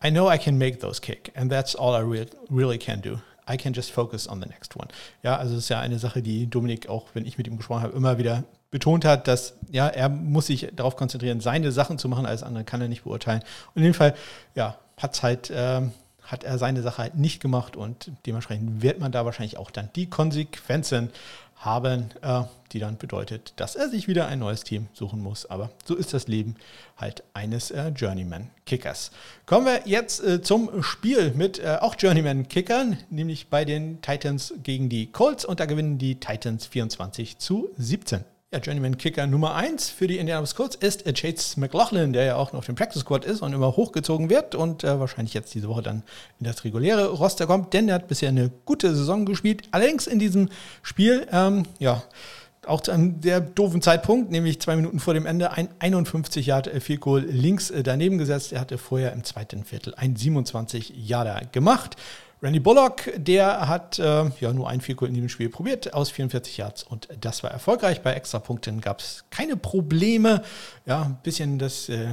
I know I can make those kick and that's all I re really can do. I can just focus on the next one. Ja, also es ist ja eine Sache, die Dominik auch, wenn ich mit ihm gesprochen habe, immer wieder betont hat, dass ja, er muss sich darauf konzentrieren, seine Sachen zu machen, alles andere kann er nicht beurteilen. Und in dem Fall, ja, hat's halt, äh, hat er seine Sache halt nicht gemacht und dementsprechend wird man da wahrscheinlich auch dann die Konsequenzen haben, äh, die dann bedeutet, dass er sich wieder ein neues Team suchen muss. Aber so ist das Leben halt eines äh, Journeyman-Kickers. Kommen wir jetzt äh, zum Spiel mit äh, auch Journeyman-Kickern, nämlich bei den Titans gegen die Colts und da gewinnen die Titans 24 zu 17. Ja, Journeyman Kicker Nummer 1 für die Indianapolis Colts ist äh, Chase McLaughlin, der ja auch noch auf dem Practice Squad ist und immer hochgezogen wird und äh, wahrscheinlich jetzt diese Woche dann in das reguläre Roster kommt, denn er hat bisher eine gute Saison gespielt. Allerdings in diesem Spiel, ähm, ja, auch zu einem sehr doofen Zeitpunkt, nämlich zwei Minuten vor dem Ende, ein 51 Yard Field Goal links äh, daneben gesetzt. Er hatte vorher im zweiten Viertel ein 27 Yarder gemacht. Randy Bullock, der hat äh, ja nur ein Viertel in diesem Spiel probiert aus 44 Yards und das war erfolgreich. Bei Extrapunkten gab es keine Probleme. Ja, ein bisschen das äh,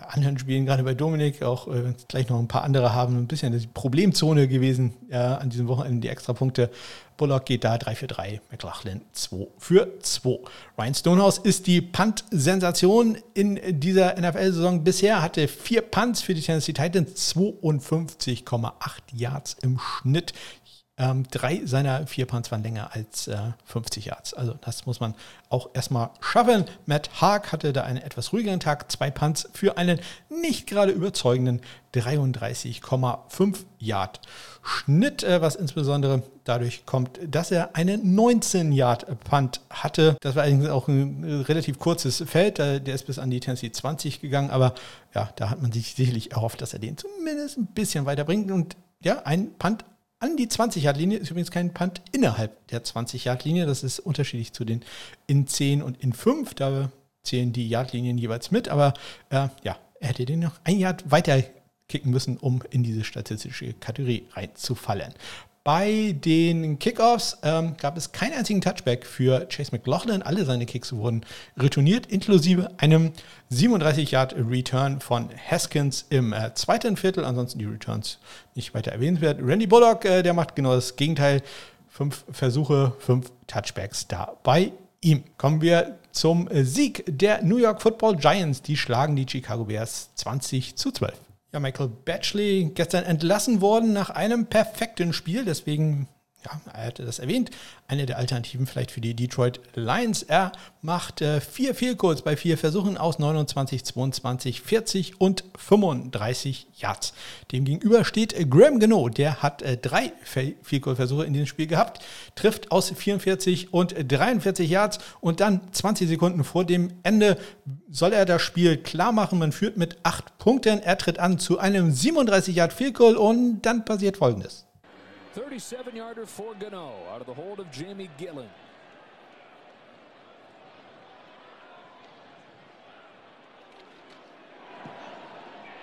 bei anderen Spielen, gerade bei Dominik, auch äh, gleich noch ein paar andere haben, ein bisschen die Problemzone gewesen äh, an diesem Wochenende, die Extrapunkte. Bullock geht da 3 für 3, McLaughlin 2 für 2. Ryan Stonehouse ist die Punt-Sensation in dieser NFL-Saison bisher, hatte vier Punts für die Tennessee Titans, 52,8 Yards im Schnitt. Ähm, drei seiner vier Punts waren länger als äh, 50 Yards. Also das muss man auch erstmal schaffen. Matt Haag hatte da einen etwas ruhigeren Tag. Zwei Punts für einen nicht gerade überzeugenden 33,5 Yard Schnitt, äh, was insbesondere dadurch kommt, dass er einen 19 Yard Punt hatte. Das war eigentlich auch ein äh, relativ kurzes Feld. Der ist bis an die Tennessee 20 gegangen, aber ja, da hat man sich sicherlich erhofft, dass er den zumindest ein bisschen weiterbringt. Und ja, ein Punt an die 20-Yard-Linie ist übrigens kein Punt innerhalb der 20-Yard-Linie. Das ist unterschiedlich zu den in 10 und in 5. Da zählen die Yardlinien jeweils mit. Aber äh, ja, er hätte den noch ein Yard weiter kicken müssen, um in diese statistische Kategorie reinzufallen. Bei den Kickoffs ähm, gab es keinen einzigen Touchback für Chase McLaughlin. Alle seine Kicks wurden retourniert, inklusive einem 37-Yard-Return von Haskins im äh, zweiten Viertel. Ansonsten die Returns nicht weiter erwähnenswert. Randy Bullock, äh, der macht genau das Gegenteil. Fünf Versuche, fünf Touchbacks da bei ihm. Kommen wir zum Sieg der New York Football Giants. Die schlagen die Chicago Bears 20 zu 12. Ja, Michael Batchley gestern entlassen worden nach einem perfekten Spiel. Deswegen ja, er hatte das erwähnt, eine der Alternativen vielleicht für die Detroit Lions. Er macht äh, vier Fehlcodes bei vier Versuchen aus 29, 22, 40 und 35 Yards. Demgegenüber steht äh, Graham Gano, der hat äh, drei Fehlcode-Versuche in diesem Spiel gehabt, trifft aus 44 und 43 Yards und dann 20 Sekunden vor dem Ende soll er das Spiel klar machen. Man führt mit acht Punkten. Er tritt an zu einem 37 Yard Fehlcode und dann passiert folgendes. 37 yarder for Gano out of the hold of Jamie Gillen.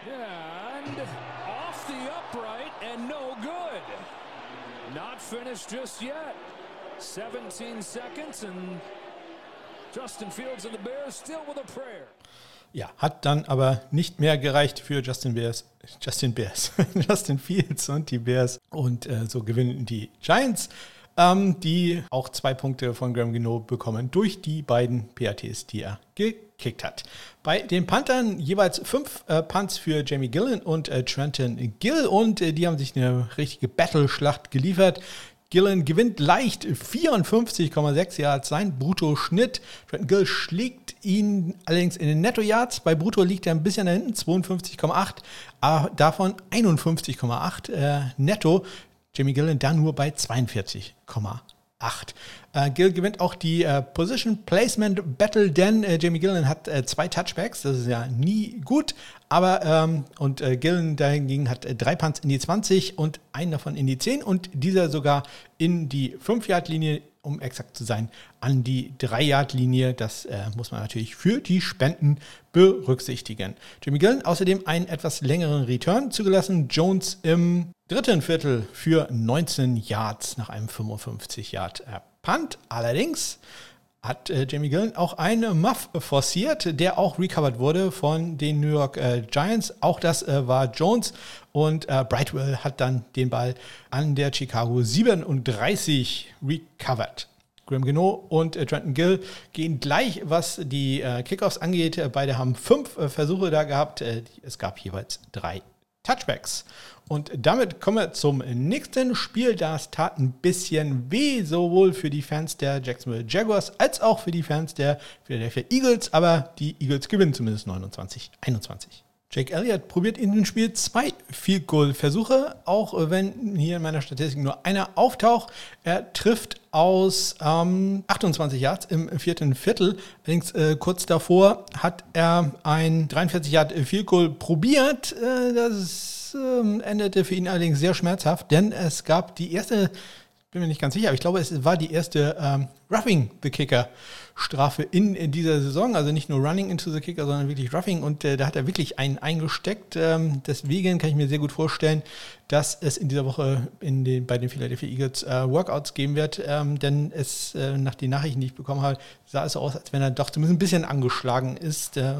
And off the upright and no good. Not finished just yet. 17 seconds and Justin Fields and the Bears still with a prayer. Ja, hat dann aber nicht mehr gereicht für Justin Bears, Justin Bears, Justin Fields und die Bears. Und äh, so gewinnen die Giants, ähm, die auch zwei Punkte von Graham Gino bekommen durch die beiden PATs, die er gekickt hat. Bei den Panthern jeweils fünf äh, Punts für Jamie Gillen und äh, Trenton Gill und äh, die haben sich eine richtige Battle-Schlacht geliefert. Gillen gewinnt leicht 54,6 Yards sein Brutto-Schnitt. Trenton Gill schlägt ihn allerdings in den Netto-Yards. Bei Brutto liegt er ein bisschen da hinten, 52,8, aber davon 51,8 äh, netto. Jimmy Gillen da nur bei 42,8. 8. Äh, Gill gewinnt auch die äh, Position Placement Battle, denn äh, Jamie Gillen hat äh, zwei Touchbacks, das ist ja nie gut, aber ähm, und äh, Gillen dahingegen hat äh, drei Punts in die 20 und einen davon in die 10 und dieser sogar in die 5-Yard-Linie, um exakt zu sein, an die 3-Yard-Linie. Das äh, muss man natürlich für die Spenden berücksichtigen. Jimmy Gillen außerdem einen etwas längeren Return zugelassen. Jones im dritten Viertel für 19 Yards nach einem 55 Yard Punt. Allerdings hat äh, Jamie Gillen auch einen Muff forciert, der auch recovered wurde von den New York äh, Giants. Auch das äh, war Jones und äh, Brightwell hat dann den Ball an der Chicago 37 recovered. Graham Gino und äh, Trenton Gill gehen gleich, was die äh, Kickoffs angeht. Beide haben fünf Versuche da gehabt. es gab jeweils drei Touchbacks. Und damit kommen wir zum nächsten Spiel. Das tat ein bisschen weh, sowohl für die Fans der Jacksonville Jaguars als auch für die Fans der Philadelphia Eagles. Aber die Eagles gewinnen zumindest 29, 21. Jake Elliott probiert in dem Spiel zwei Field Goal Versuche, auch wenn hier in meiner Statistik nur einer auftaucht. Er trifft aus ähm, 28 Yards im vierten Viertel. Allerdings äh, kurz davor hat er ein 43 Yard Field Goal probiert. Äh, das äh, endete für ihn allerdings sehr schmerzhaft, denn es gab die erste bin mir nicht ganz sicher, aber ich glaube, es war die erste ähm, Roughing the Kicker Strafe in, in, dieser Saison. Also nicht nur Running into the Kicker, sondern wirklich Roughing. Und äh, da hat er wirklich einen eingesteckt. Ähm, deswegen kann ich mir sehr gut vorstellen, dass es in dieser Woche in den, bei den Philadelphia Eagles äh, Workouts geben wird. Ähm, denn es, äh, nach den Nachrichten, die ich bekommen habe, sah es so aus, als wenn er doch zumindest ein bisschen angeschlagen ist. Äh,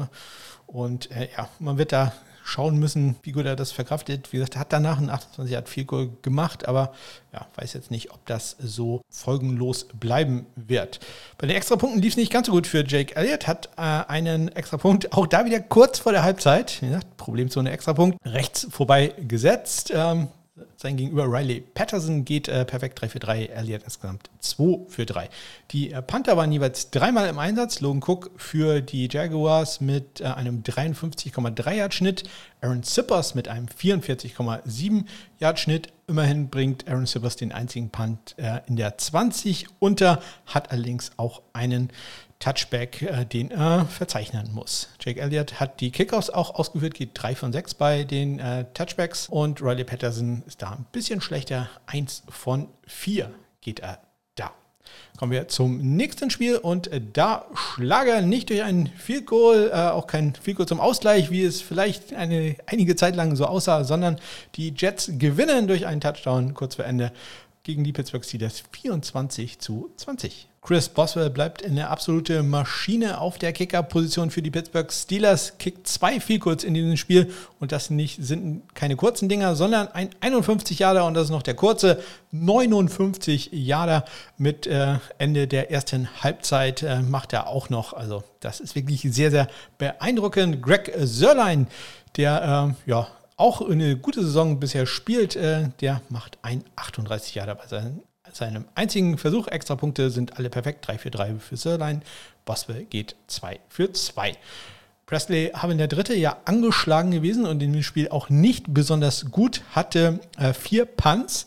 und äh, ja, man wird da schauen müssen, wie gut er das verkraftet. Wie gesagt, er hat danach ein 28 hat viel Goal gemacht, aber ja, weiß jetzt nicht, ob das so folgenlos bleiben wird. Bei den Extrapunkten lief es nicht ganz so gut für Jake Elliott, hat äh, einen Extrapunkt auch da wieder kurz vor der Halbzeit, wie gesagt, Problemzone Extrapunkt, rechts vorbei gesetzt. Ähm, sein Gegenüber Riley Patterson geht äh, perfekt 3 für 3, Elliott insgesamt 2 für 3. Die äh, Panther waren jeweils dreimal im Einsatz. Logan Cook für die Jaguars mit äh, einem 53,3 Yard Schnitt, Aaron Sippers mit einem 44,7 Yard Schnitt. Immerhin bringt Aaron Sippers den einzigen Punt äh, in der 20 unter, hat allerdings auch einen Touchback, äh, den er verzeichnen muss. Jake Elliott hat die Kickoffs auch ausgeführt, geht 3 von 6 bei den äh, Touchbacks und Riley Patterson ist da ein bisschen schlechter, 1 von 4 geht er da. Kommen wir zum nächsten Spiel und äh, da Schlager nicht durch ein Field Goal, äh, auch kein Field Goal zum Ausgleich, wie es vielleicht eine, einige Zeit lang so aussah, sondern die Jets gewinnen durch einen Touchdown kurz vor Ende gegen die Pittsburgh Steelers 24 zu 20. Chris Boswell bleibt in der absolute Maschine auf der Kicker-Position für die Pittsburgh Steelers, kickt zwei viel kurz in diesem Spiel und das nicht, sind keine kurzen Dinger, sondern ein 51 Jahre und das ist noch der kurze 59 Jahre mit äh, Ende der ersten Halbzeit äh, macht er auch noch. Also das ist wirklich sehr, sehr beeindruckend. Greg Sörlein, der äh, ja auch eine gute Saison bisher spielt, äh, der macht ein 38 Jahre bei seinen, seinem einzigen Versuch. Extrapunkte sind alle perfekt. 3 für 3 für Sirlein. Boswell geht 2 für 2. Presley haben der dritte ja angeschlagen gewesen und in dem Spiel auch nicht besonders gut, hatte äh, vier Punts.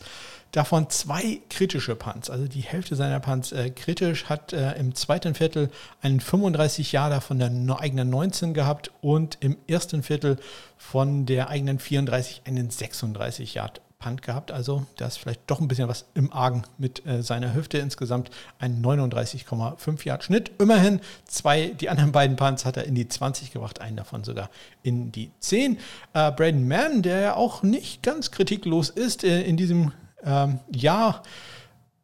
Davon zwei kritische Punts, also die Hälfte seiner Punts äh, kritisch, hat äh, im zweiten Viertel einen 35 Jahre von der eigenen 19 gehabt und im ersten Viertel von der eigenen 34 einen 36 Yard Punt gehabt. Also da ist vielleicht doch ein bisschen was im Argen mit äh, seiner Hüfte. Insgesamt ein 39,5 Yard Schnitt. Immerhin zwei, die anderen beiden Punts hat er in die 20 gebracht, einen davon sogar in die 10. Äh, Braden Mann, der ja auch nicht ganz kritiklos ist äh, in diesem ähm, Jahr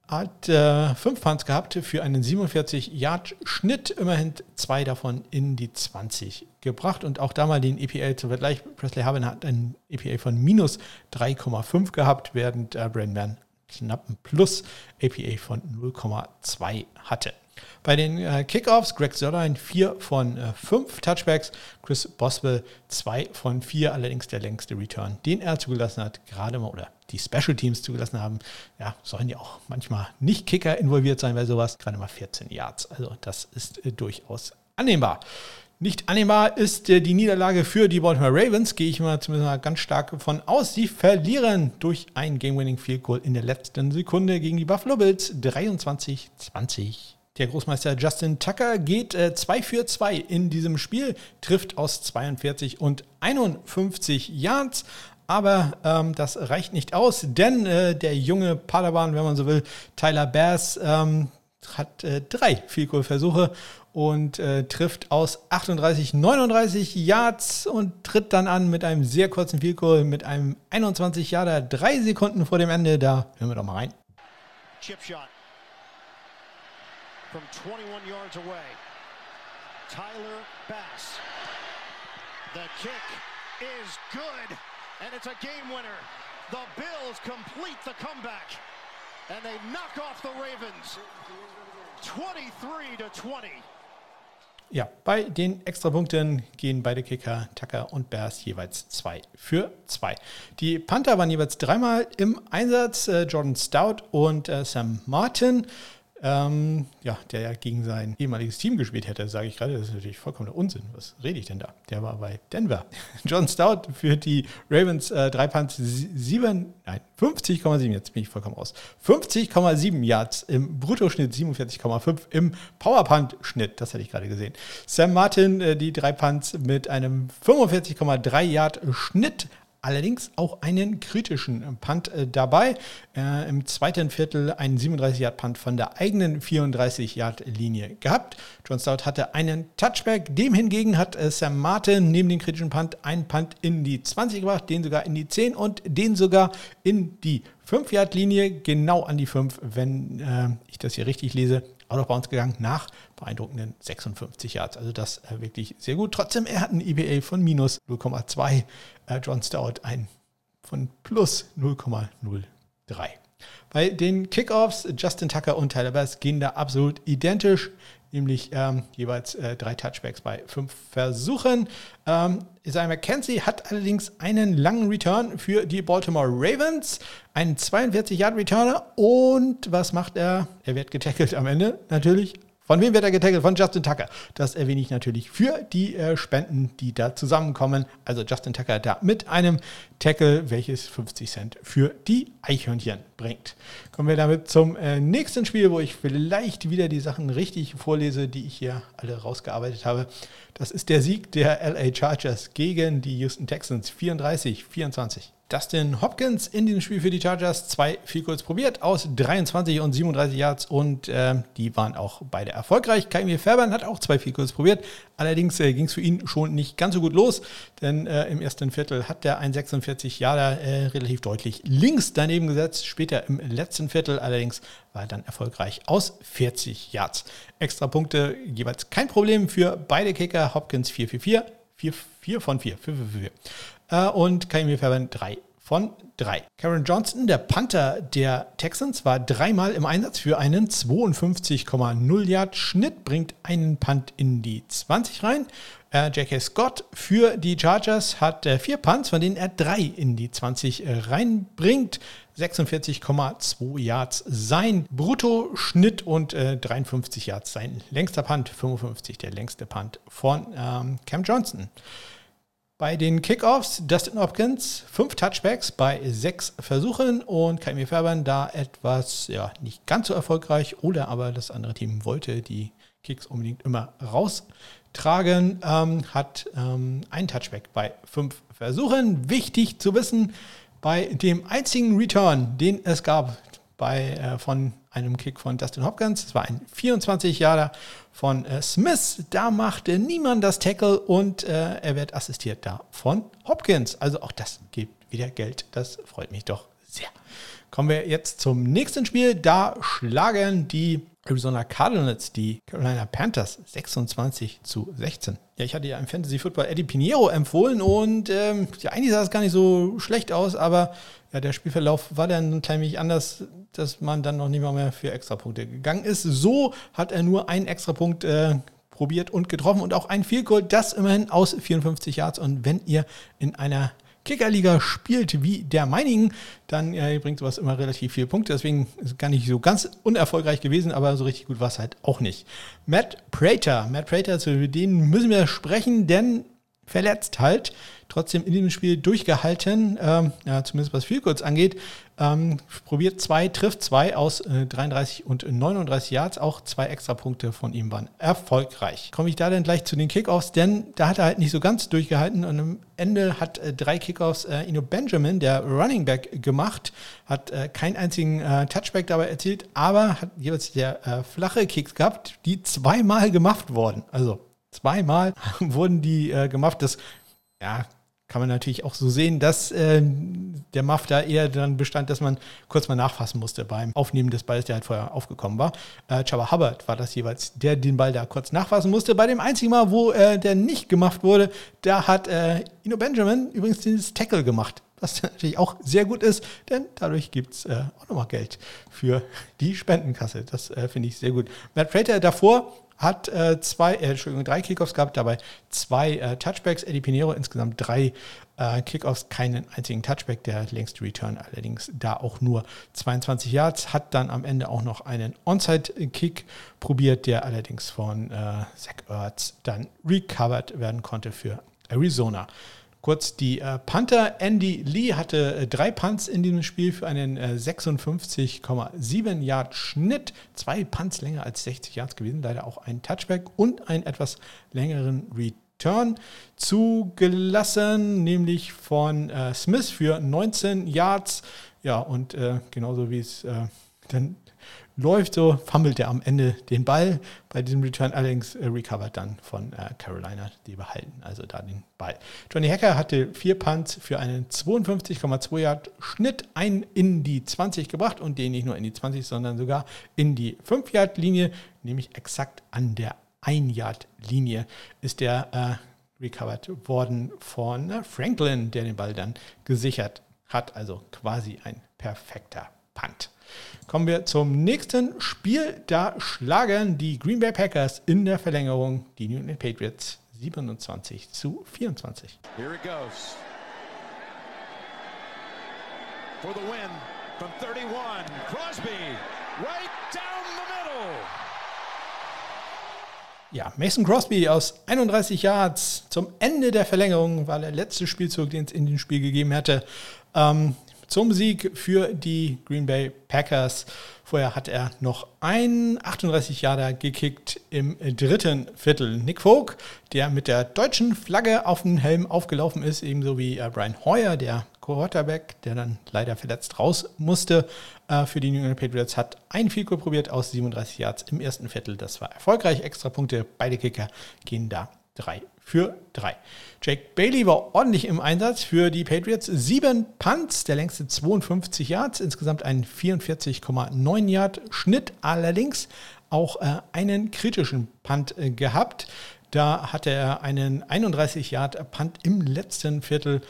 hat äh, fünf Punts gehabt für einen 47-Yard-Schnitt, immerhin zwei davon in die 20 gebracht und auch da mal den EPA zum Vergleich. Presley Harvin hat ein EPA von minus 3,5 gehabt, während äh, Brandman knapp ein Plus APA von 0,2 hatte. Bei den äh, Kickoffs, Greg Sörlein 4 von 5 äh, Touchbacks, Chris Boswell 2 von 4, allerdings der längste Return, den er zugelassen hat, gerade mal, oder die Special Teams zugelassen haben, ja, sollen ja auch manchmal nicht Kicker involviert sein bei sowas, gerade mal 14 Yards. Also das ist äh, durchaus annehmbar. Nicht annehmbar ist äh, die Niederlage für die Baltimore Ravens, gehe ich mal zumindest mal ganz stark von aus. Sie verlieren durch ein Game-Winning Field Goal in der letzten Sekunde gegen die Buffalo Bills 23-20. Der Großmeister Justin Tucker geht äh, 2 für 2 in diesem Spiel, trifft aus 42 und 51 Yards. Aber ähm, das reicht nicht aus, denn äh, der junge Padawan, wenn man so will, Tyler Bass, ähm, hat äh, drei Field-Goal-Versuche und äh, trifft aus 38, 39 Yards und tritt dann an mit einem sehr kurzen Field Goal, mit einem 21 Yarder, drei Sekunden vor dem Ende. Da hören wir doch mal rein. Chip shot from 21 yards away. Tyler Bass. The kick is good, and it's a game winner. The Bills complete the comeback, and they knock off the Ravens 23 to 20. Ja, bei den Extrapunkten gehen beide Kicker, Tucker und Bears, jeweils 2 für 2. Die Panther waren jeweils dreimal im Einsatz, äh, Jordan Stout und äh, Sam Martin. Ähm, ja, der ja gegen sein ehemaliges Team gespielt hätte, sage ich gerade. Das ist natürlich vollkommener Unsinn. Was rede ich denn da? Der war bei Denver. John Stout für die Ravens äh, 3 Punts 7, nein, 50,7, jetzt bin ich vollkommen raus. 50,7 Yards im Bruttoschnitt, 47,5 im Powerpunt-Schnitt. Das hätte ich gerade gesehen. Sam Martin, äh, die 3 Punts mit einem 45,3 Yard Schnitt allerdings auch einen kritischen Punt äh, dabei. Äh, Im zweiten Viertel einen 37-Yard-Punt von der eigenen 34-Yard-Linie gehabt. John Stout hatte einen Touchback. Dem hingegen hat äh, Sam Martin neben dem kritischen Punt einen Punt in die 20 gebracht, den sogar in die 10 und den sogar in die 5-Yard-Linie, genau an die 5, wenn äh, ich das hier richtig lese out of bounds gegangen nach beeindruckenden 56 Yards. Also das äh, wirklich sehr gut. Trotzdem, er hat ein EBA von minus 0,2. Äh, John Stout ein von plus 0,03. Bei den Kickoffs, Justin Tucker und Tyler Bass gehen da absolut identisch nämlich ähm, jeweils äh, drei Touchbacks bei fünf Versuchen. Ähm, Isaiah McKenzie hat allerdings einen langen Return für die Baltimore Ravens, einen 42-Yard-Returner und was macht er? Er wird getackelt am Ende natürlich von wem wird er getackelt? Von Justin Tucker. Das erwähne ich natürlich für die äh, Spenden, die da zusammenkommen. Also Justin Tucker da mit einem Tackle, welches 50 Cent für die Eichhörnchen bringt. Kommen wir damit zum äh, nächsten Spiel, wo ich vielleicht wieder die Sachen richtig vorlese, die ich hier alle rausgearbeitet habe. Das ist der Sieg der LA Chargers gegen die Houston Texans 34, 24. Dustin Hopkins in diesem Spiel für die Chargers zwei viel kurz probiert aus 23 und 37 Yards und äh, die waren auch beide erfolgreich. Kaimir Fairbairn hat auch zwei viel kurz probiert. Allerdings äh, ging es für ihn schon nicht ganz so gut los, denn äh, im ersten Viertel hat der 1,46 Yarder äh, relativ deutlich links daneben gesetzt. Später im letzten Viertel allerdings war er dann erfolgreich aus 40 Yards. Extra Punkte jeweils kein Problem für beide Kicker. Hopkins 4 4 4, 4, 4 von 4, 4, 4, 4. Äh, und Kaimi Fairbairn 3 von 3. Karen Johnson, der Panther der Texans, war dreimal im Einsatz für einen 52,0 Yard Schnitt, bringt einen Punt in die 20 rein. Äh, J.K. Scott für die Chargers hat äh, vier Punts, von denen er drei in die 20 äh, reinbringt. 46,2 Yards sein Bruttoschnitt und äh, 53 Yards sein längster Punt, 55 der längste Punt von ähm, Cam Johnson. Bei den Kickoffs Dustin Hopkins, fünf Touchbacks bei sechs Versuchen und Kaimi Fairbairn da etwas, ja, nicht ganz so erfolgreich oder aber das andere Team wollte die Kicks unbedingt immer raustragen, ähm, hat ähm, ein Touchback bei fünf Versuchen. Wichtig zu wissen, bei dem einzigen Return, den es gab bei, äh, von einem Kick von Dustin Hopkins. Es war ein 24 Jahre von äh, Smith. Da machte niemand das Tackle und äh, er wird assistiert da von Hopkins. Also auch das gibt wieder Geld. Das freut mich doch sehr. Kommen wir jetzt zum nächsten Spiel. Da schlagen die Arizona Cardinals die Carolina Panthers 26 zu 16. Ja, ich hatte ja im Fantasy Football Eddie Pinheiro empfohlen und ähm, ja, eigentlich sah es gar nicht so schlecht aus, aber ja, der Spielverlauf war dann ein klein wenig anders, dass man dann noch nicht mal mehr für Extrapunkte gegangen ist. So hat er nur einen Extrapunkt äh, probiert und getroffen und auch ein Field Goal, das immerhin aus 54 Yards. Und wenn ihr in einer Kickerliga spielt wie der meinigen, dann äh, bringt sowas immer relativ viele Punkte. Deswegen ist gar nicht so ganz unerfolgreich gewesen, aber so richtig gut war es halt auch nicht. Matt Prater, Matt Prater, zu denen müssen wir sprechen, denn verletzt halt, trotzdem in diesem Spiel durchgehalten, ähm, ja, zumindest was viel kurz angeht. Ähm, probiert zwei, trifft zwei aus äh, 33 und 39 Yards. Auch zwei Extrapunkte von ihm waren erfolgreich. Komme ich da dann gleich zu den Kickoffs, denn da hat er halt nicht so ganz durchgehalten und am Ende hat äh, drei Kickoffs äh, Ino Benjamin, der Running Back, gemacht, hat äh, keinen einzigen äh, Touchback dabei erzielt, aber hat jeweils der äh, flache Kicks gehabt, die zweimal gemacht wurden. Also zweimal wurden die gemacht. Das ja, kann man natürlich auch so sehen, dass äh, der Muff da eher dann bestand, dass man kurz mal nachfassen musste beim Aufnehmen des Balls, der halt vorher aufgekommen war. Äh, Chaba Hubbard war das jeweils, der den Ball da kurz nachfassen musste. Bei dem einzigen Mal, wo äh, der nicht gemacht wurde, da hat äh, Ino Benjamin übrigens dieses Tackle gemacht. Was natürlich auch sehr gut ist, denn dadurch gibt es äh, auch nochmal Geld für die Spendenkasse. Das äh, finde ich sehr gut. Matt Prater davor hat äh, zwei, äh, Entschuldigung, drei Kickoffs gehabt, dabei zwei äh, Touchbacks. Eddie Pinero insgesamt drei äh, Kickoffs, keinen einzigen Touchback. Der längste Return allerdings da auch nur 22 Yards. Hat dann am Ende auch noch einen Onside-Kick probiert, der allerdings von äh, Zach Ertz dann recovered werden konnte für Arizona. Kurz die äh, Panther. Andy Lee hatte äh, drei Punts in diesem Spiel für einen äh, 56,7 Yard Schnitt. Zwei Punts länger als 60 Yards gewesen. Leider auch ein Touchback und einen etwas längeren Return zugelassen, nämlich von äh, Smith für 19 Yards. Ja, und äh, genauso wie es äh, dann läuft so, fummelt er am Ende den Ball. Bei diesem Return allerdings äh, recovered dann von äh, Carolina, die behalten also da den Ball. Johnny Hacker hatte vier Punts für einen 52,2 Yard Schnitt, einen in die 20 gebracht und den nicht nur in die 20, sondern sogar in die 5 Yard Linie, nämlich exakt an der 1 Yard Linie ist der äh, recovered worden von äh, Franklin, der den Ball dann gesichert hat. Also quasi ein perfekter Punt. Kommen wir zum nächsten Spiel. Da schlagen die Green Bay Packers in der Verlängerung die New England Patriots 27 zu 24. Here it goes. For the win from 31, Crosby, right down the middle. Ja, Mason Crosby aus 31 Yards zum Ende der Verlängerung war der letzte Spielzug, den es in dem Spiel gegeben hätte. Ähm, zum Sieg für die Green Bay Packers. Vorher hat er noch einen 38 Jahre gekickt im dritten Viertel. Nick Folk, der mit der deutschen Flagge auf dem Helm aufgelaufen ist, ebenso wie äh, Brian Hoyer, der Quarterback, der dann leider verletzt raus musste äh, für die New England Patriots, hat ein Field Goal probiert aus 37 Yards im ersten Viertel. Das war erfolgreich. Extra Punkte, beide Kicker gehen da 3 für 3. Jake Bailey war ordentlich im Einsatz für die Patriots. Sieben Punts, der längste 52 Yards, insgesamt ein 44,9 Yard Schnitt, allerdings auch äh, einen kritischen Punt äh, gehabt. Da hatte er einen 31 Yard Punt im letzten Viertel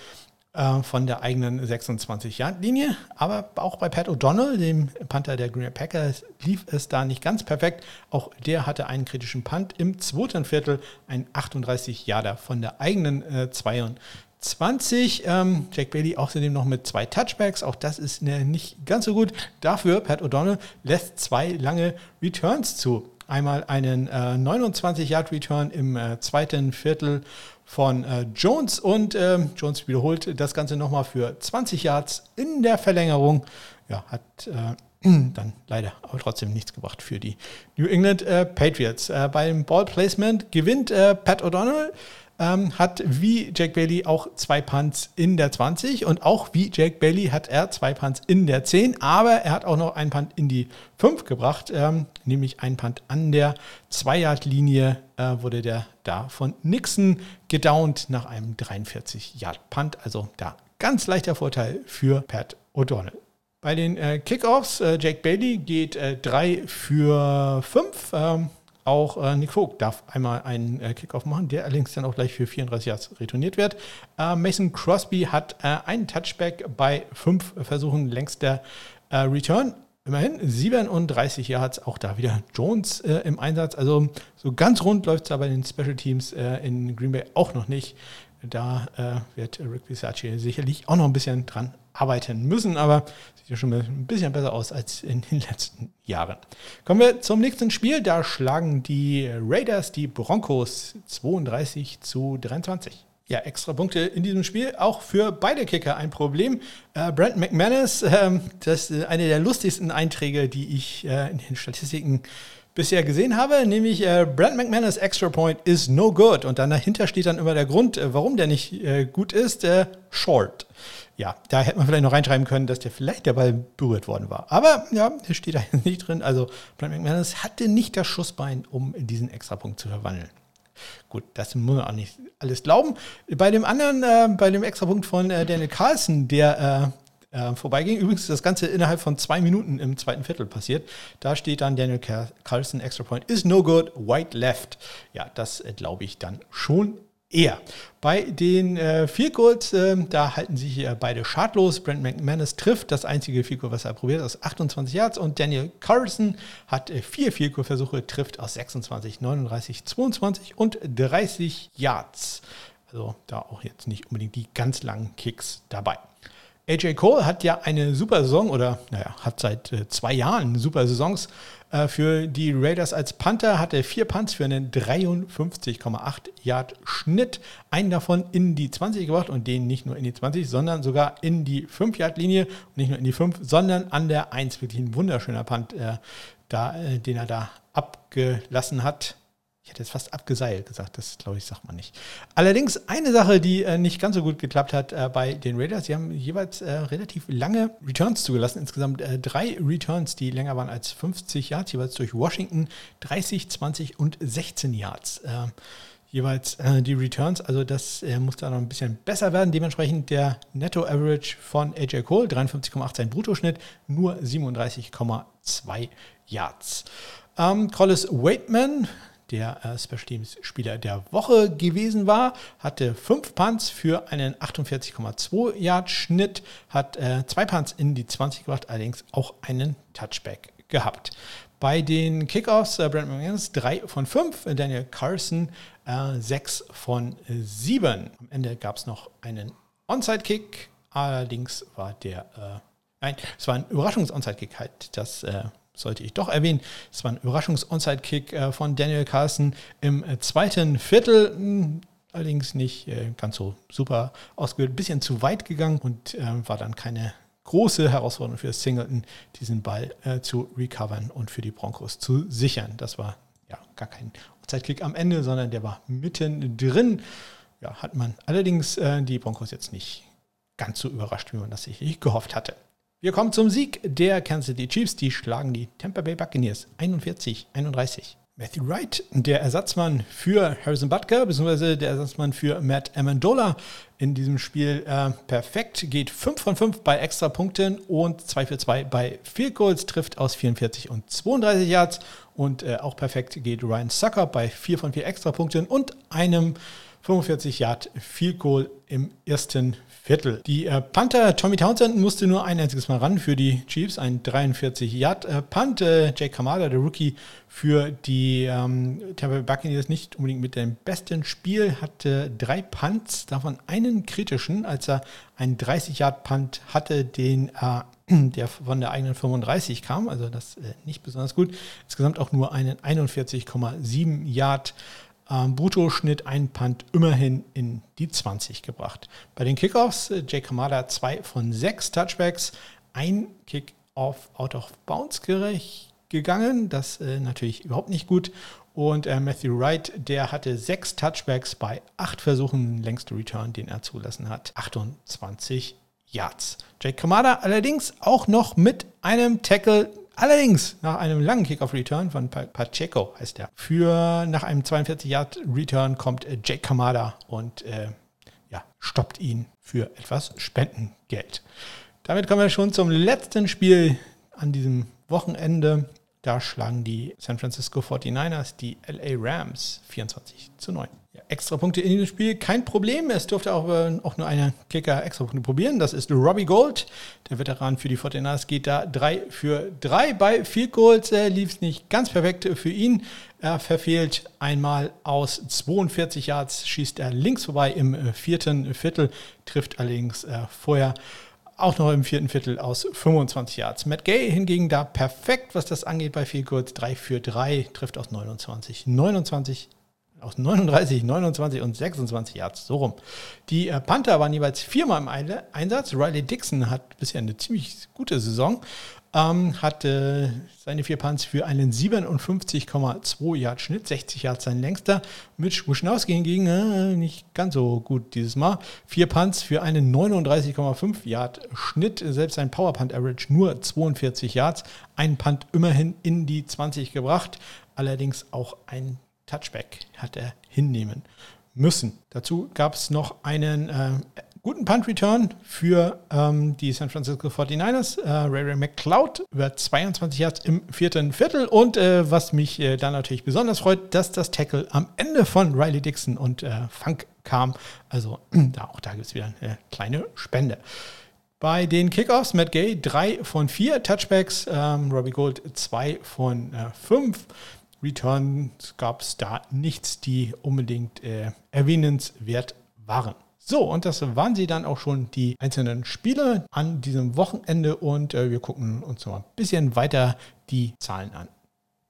äh, von der eigenen 26-Yard-Linie. Aber auch bei Pat O'Donnell, dem Panther der Green Packers, lief es da nicht ganz perfekt. Auch der hatte einen kritischen Punt im zweiten Viertel, ein 38-Yarder von der eigenen äh, 22. Ähm, Jack Bailey außerdem noch mit zwei Touchbacks. Auch das ist ne, nicht ganz so gut. Dafür, Pat O'Donnell lässt zwei lange Returns zu. Einmal einen äh, 29-Yard-Return im äh, zweiten Viertel von äh, Jones und äh, Jones wiederholt das Ganze nochmal für 20 Yards in der Verlängerung. Ja, hat äh, dann leider aber trotzdem nichts gebracht für die New England äh, Patriots. Äh, beim Ball Placement gewinnt äh, Pat O'Donnell ähm, hat wie Jack Bailey auch zwei Punts in der 20 und auch wie Jack Bailey hat er zwei Punts in der 10, aber er hat auch noch einen Punt in die 5 gebracht, ähm, nämlich einen Punt an der 2-Yard-Linie äh, wurde der da von Nixon gedownt nach einem 43-Yard-Punt, also da ganz leichter Vorteil für Pat O'Donnell. Bei den äh, Kickoffs, äh, Jake Bailey geht 3 äh, für 5. Ähm, auch äh, Nick Vogt darf einmal einen äh, Kickoff machen, der allerdings dann auch gleich für 34 Yards retourniert wird. Äh, Mason Crosby hat äh, einen Touchback bei fünf Versuchen längster äh, Return. Immerhin 37 Yards, auch da wieder Jones äh, im Einsatz. Also so ganz rund läuft es da bei den Special Teams in Green Bay auch noch nicht. Da wird Rick Bisacci sicherlich auch noch ein bisschen dran arbeiten müssen, aber sieht ja schon ein bisschen besser aus als in den letzten Jahren. Kommen wir zum nächsten Spiel. Da schlagen die Raiders die Broncos 32 zu 23. Ja, extra Punkte in diesem Spiel. Auch für beide Kicker ein Problem. Äh, Brent McManus, äh, das ist eine der lustigsten Einträge, die ich äh, in den Statistiken bisher gesehen habe, nämlich äh, Brent McManus Extra Point is no good. Und dann dahinter steht dann immer der Grund, äh, warum der nicht äh, gut ist, äh, short. Ja, da hätte man vielleicht noch reinschreiben können, dass der vielleicht der Ball berührt worden war. Aber ja, der steht da nicht drin. Also Brent McManus hatte nicht das Schussbein, um diesen Extrapunkt zu verwandeln. Gut, das muss man auch nicht alles glauben. Bei dem anderen, äh, bei dem Extrapunkt von äh, Daniel Carlson, der äh, äh vorbeiging, übrigens das Ganze innerhalb von zwei Minuten im zweiten Viertel passiert, da steht dann Daniel Carlson, Extra Point is no good, white left. Ja, das äh, glaube ich dann schon eher. Bei den äh, Field Goals, äh, da halten sich äh, beide schadlos. Brent McManus trifft das einzige Field was er probiert, aus 28 Yards und Daniel Carlson hat äh, vier Field Goal Versuche, trifft aus 26, 39, 22 und 30 Yards. Also da auch jetzt nicht unbedingt die ganz langen Kicks dabei. AJ Cole hat ja eine super Saison oder naja, hat seit äh, zwei Jahren super Saisons für die Raiders als Panther hatte vier Punts für einen 53,8 Yard Schnitt. Einen davon in die 20 gebracht und den nicht nur in die 20, sondern sogar in die 5 Yard Linie. Und nicht nur in die 5, sondern an der 1. Wirklich ein wunderschöner Punt, äh, da, äh, den er da abgelassen hat. Ich hätte jetzt fast abgeseilt gesagt, das glaube ich, sagt man nicht. Allerdings eine Sache, die äh, nicht ganz so gut geklappt hat äh, bei den Raiders, sie haben jeweils äh, relativ lange Returns zugelassen. Insgesamt äh, drei Returns, die länger waren als 50 Yards, jeweils durch Washington 30, 20 und 16 Yards. Äh, jeweils äh, die Returns, also das muss da noch ein bisschen besser werden. Dementsprechend der Netto-Average von AJ Cole, 53,8 Bruttoschnitt, nur 37,2 Yards. Ähm, Collis Waitman, der äh, Special Teams Spieler der Woche gewesen war, hatte fünf Punts für einen 48,2 Yard Schnitt, hat äh, zwei Punts in die 20 gebracht, allerdings auch einen Touchback gehabt. Bei den Kickoffs, äh, Brent McManus 3 von 5, Daniel Carson äh, 6 von 7. Am Ende gab es noch einen Onside-Kick, allerdings war der, äh, nein, es war ein Überraschungs-Onside-Kick halt, das äh, sollte ich doch erwähnen. Es war ein Überraschungs-Onside-Kick äh, von Daniel Carlson im äh, zweiten Viertel. Hm, allerdings nicht äh, ganz so super ausgewählt, ein bisschen zu weit gegangen und war dann keine große Herausforderung für Singleton, diesen Ball zu recovern und für die Broncos zu sichern. Das war ja gar kein Onside-Kick am Ende, sondern der war mitten drin. Ja, hat man allerdings die Broncos jetzt nicht ganz so überrascht, wie man das sicherlich gehofft hatte. Wir kommen zum Sieg der Kansas City Chiefs. Die schlagen die Tampa Bay Buccaneers 41-31. Matthew Wright, der Ersatzmann für Harrison Butker, beziehungsweise der Ersatzmann für Matt Amendola in diesem Spiel äh, perfekt, geht 5 von 5 bei Extrapunkten und 2 für 2 bei Field Goals, trifft aus 44 und 32 Yards und äh, auch perfekt geht Ryan Sucker bei 4 von 4 Extrapunkten und einem 45 Yard Field Goal im ersten Viertel. Die äh, Panther Tommy Townsend musste nur ein einziges Mal ran für die Chiefs, ein 43 Yard äh, Punt. Äh, Jake Kamada, der Rookie für die ähm, Tampa Bay Buccaneers nicht unbedingt mit dem besten Spiel, hatte drei Punts, davon einen kritischen, als er einen 30 Yard Punt hatte, den äh, der von der eigenen 35 kam, also das äh, nicht besonders gut. Insgesamt auch nur einen 41,7 Yard ähm, Bruttoschnitt ein Punt immerhin in die 20 gebracht. Bei den Kickoffs, äh, Jake Kamada 2 von 6 Touchbacks, ein Kick-Off out of bounds gerecht gegangen, das äh, natürlich überhaupt nicht gut. Und äh, Matthew Wright, der hatte 6 Touchbacks bei 8 Versuchen, längste Return, den er zugelassen hat, 28 Yards. Jake Kamada allerdings auch noch mit einem Tackle Allerdings nach einem langen Kickoff-Return von Pacheco heißt er. Für nach einem 42-Yard-Return kommt äh, Jake Kamada und äh, ja, stoppt ihn für etwas Spendengeld. Damit kommen wir schon zum letzten Spiel an diesem Wochenende. Da schlagen die San Francisco 49ers die LA Rams 24 zu 9. Extra Punkte in dem Spiel, kein Problem. Es durfte auch, äh, auch nur einer Kicker extra Punkte probieren. Das ist Robbie Gold. Der Veteran für die 49ers geht da 3 für 3. Bei Field Goals äh, lief es nicht ganz perfekt für ihn. Er verfehlt einmal aus 42 Yards, schießt er links vorbei im äh, vierten Viertel, trifft allerdings äh, vorher auch noch im vierten Viertel aus 25 Yards. Matt Gay hingegen da perfekt, was das angeht bei Field Goals. 3 für 3, trifft aus 29. 29 aus 39, 29 und 26 Yards, so rum. Die äh, Panther waren jeweils viermal im Einsatz. Riley Dixon hat bisher eine ziemlich gute Saison. Ähm, hatte seine vier Punts für einen 57,2 Yard Schnitt, 60 Yards sein längster. Mitch Wuschnowski hingegen äh, nicht ganz so gut dieses Mal. Vier Punts für einen 39,5 Yard Schnitt, selbst sein Power Punt Average nur 42 Yards. Ein Punt immerhin in die 20 gebracht, allerdings auch ein Touchback hat er hinnehmen müssen. Dazu gab es noch einen äh, guten Punt-Return für ähm, die San Francisco 49ers. Äh, Ray Ray McCloud über 22 Yards im vierten Viertel. Und äh, was mich äh, dann natürlich besonders freut, dass das Tackle am Ende von Riley Dixon und äh, Funk kam. Also da, auch da gibt es wieder eine kleine Spende. Bei den Kickoffs, Matt Gay, drei von vier Touchbacks, ähm, Robbie Gold zwei von äh, fünf. Returns gab es da nichts, die unbedingt äh, erwähnenswert waren. So, und das waren sie dann auch schon die einzelnen Spiele an diesem Wochenende und äh, wir gucken uns noch ein bisschen weiter die Zahlen an.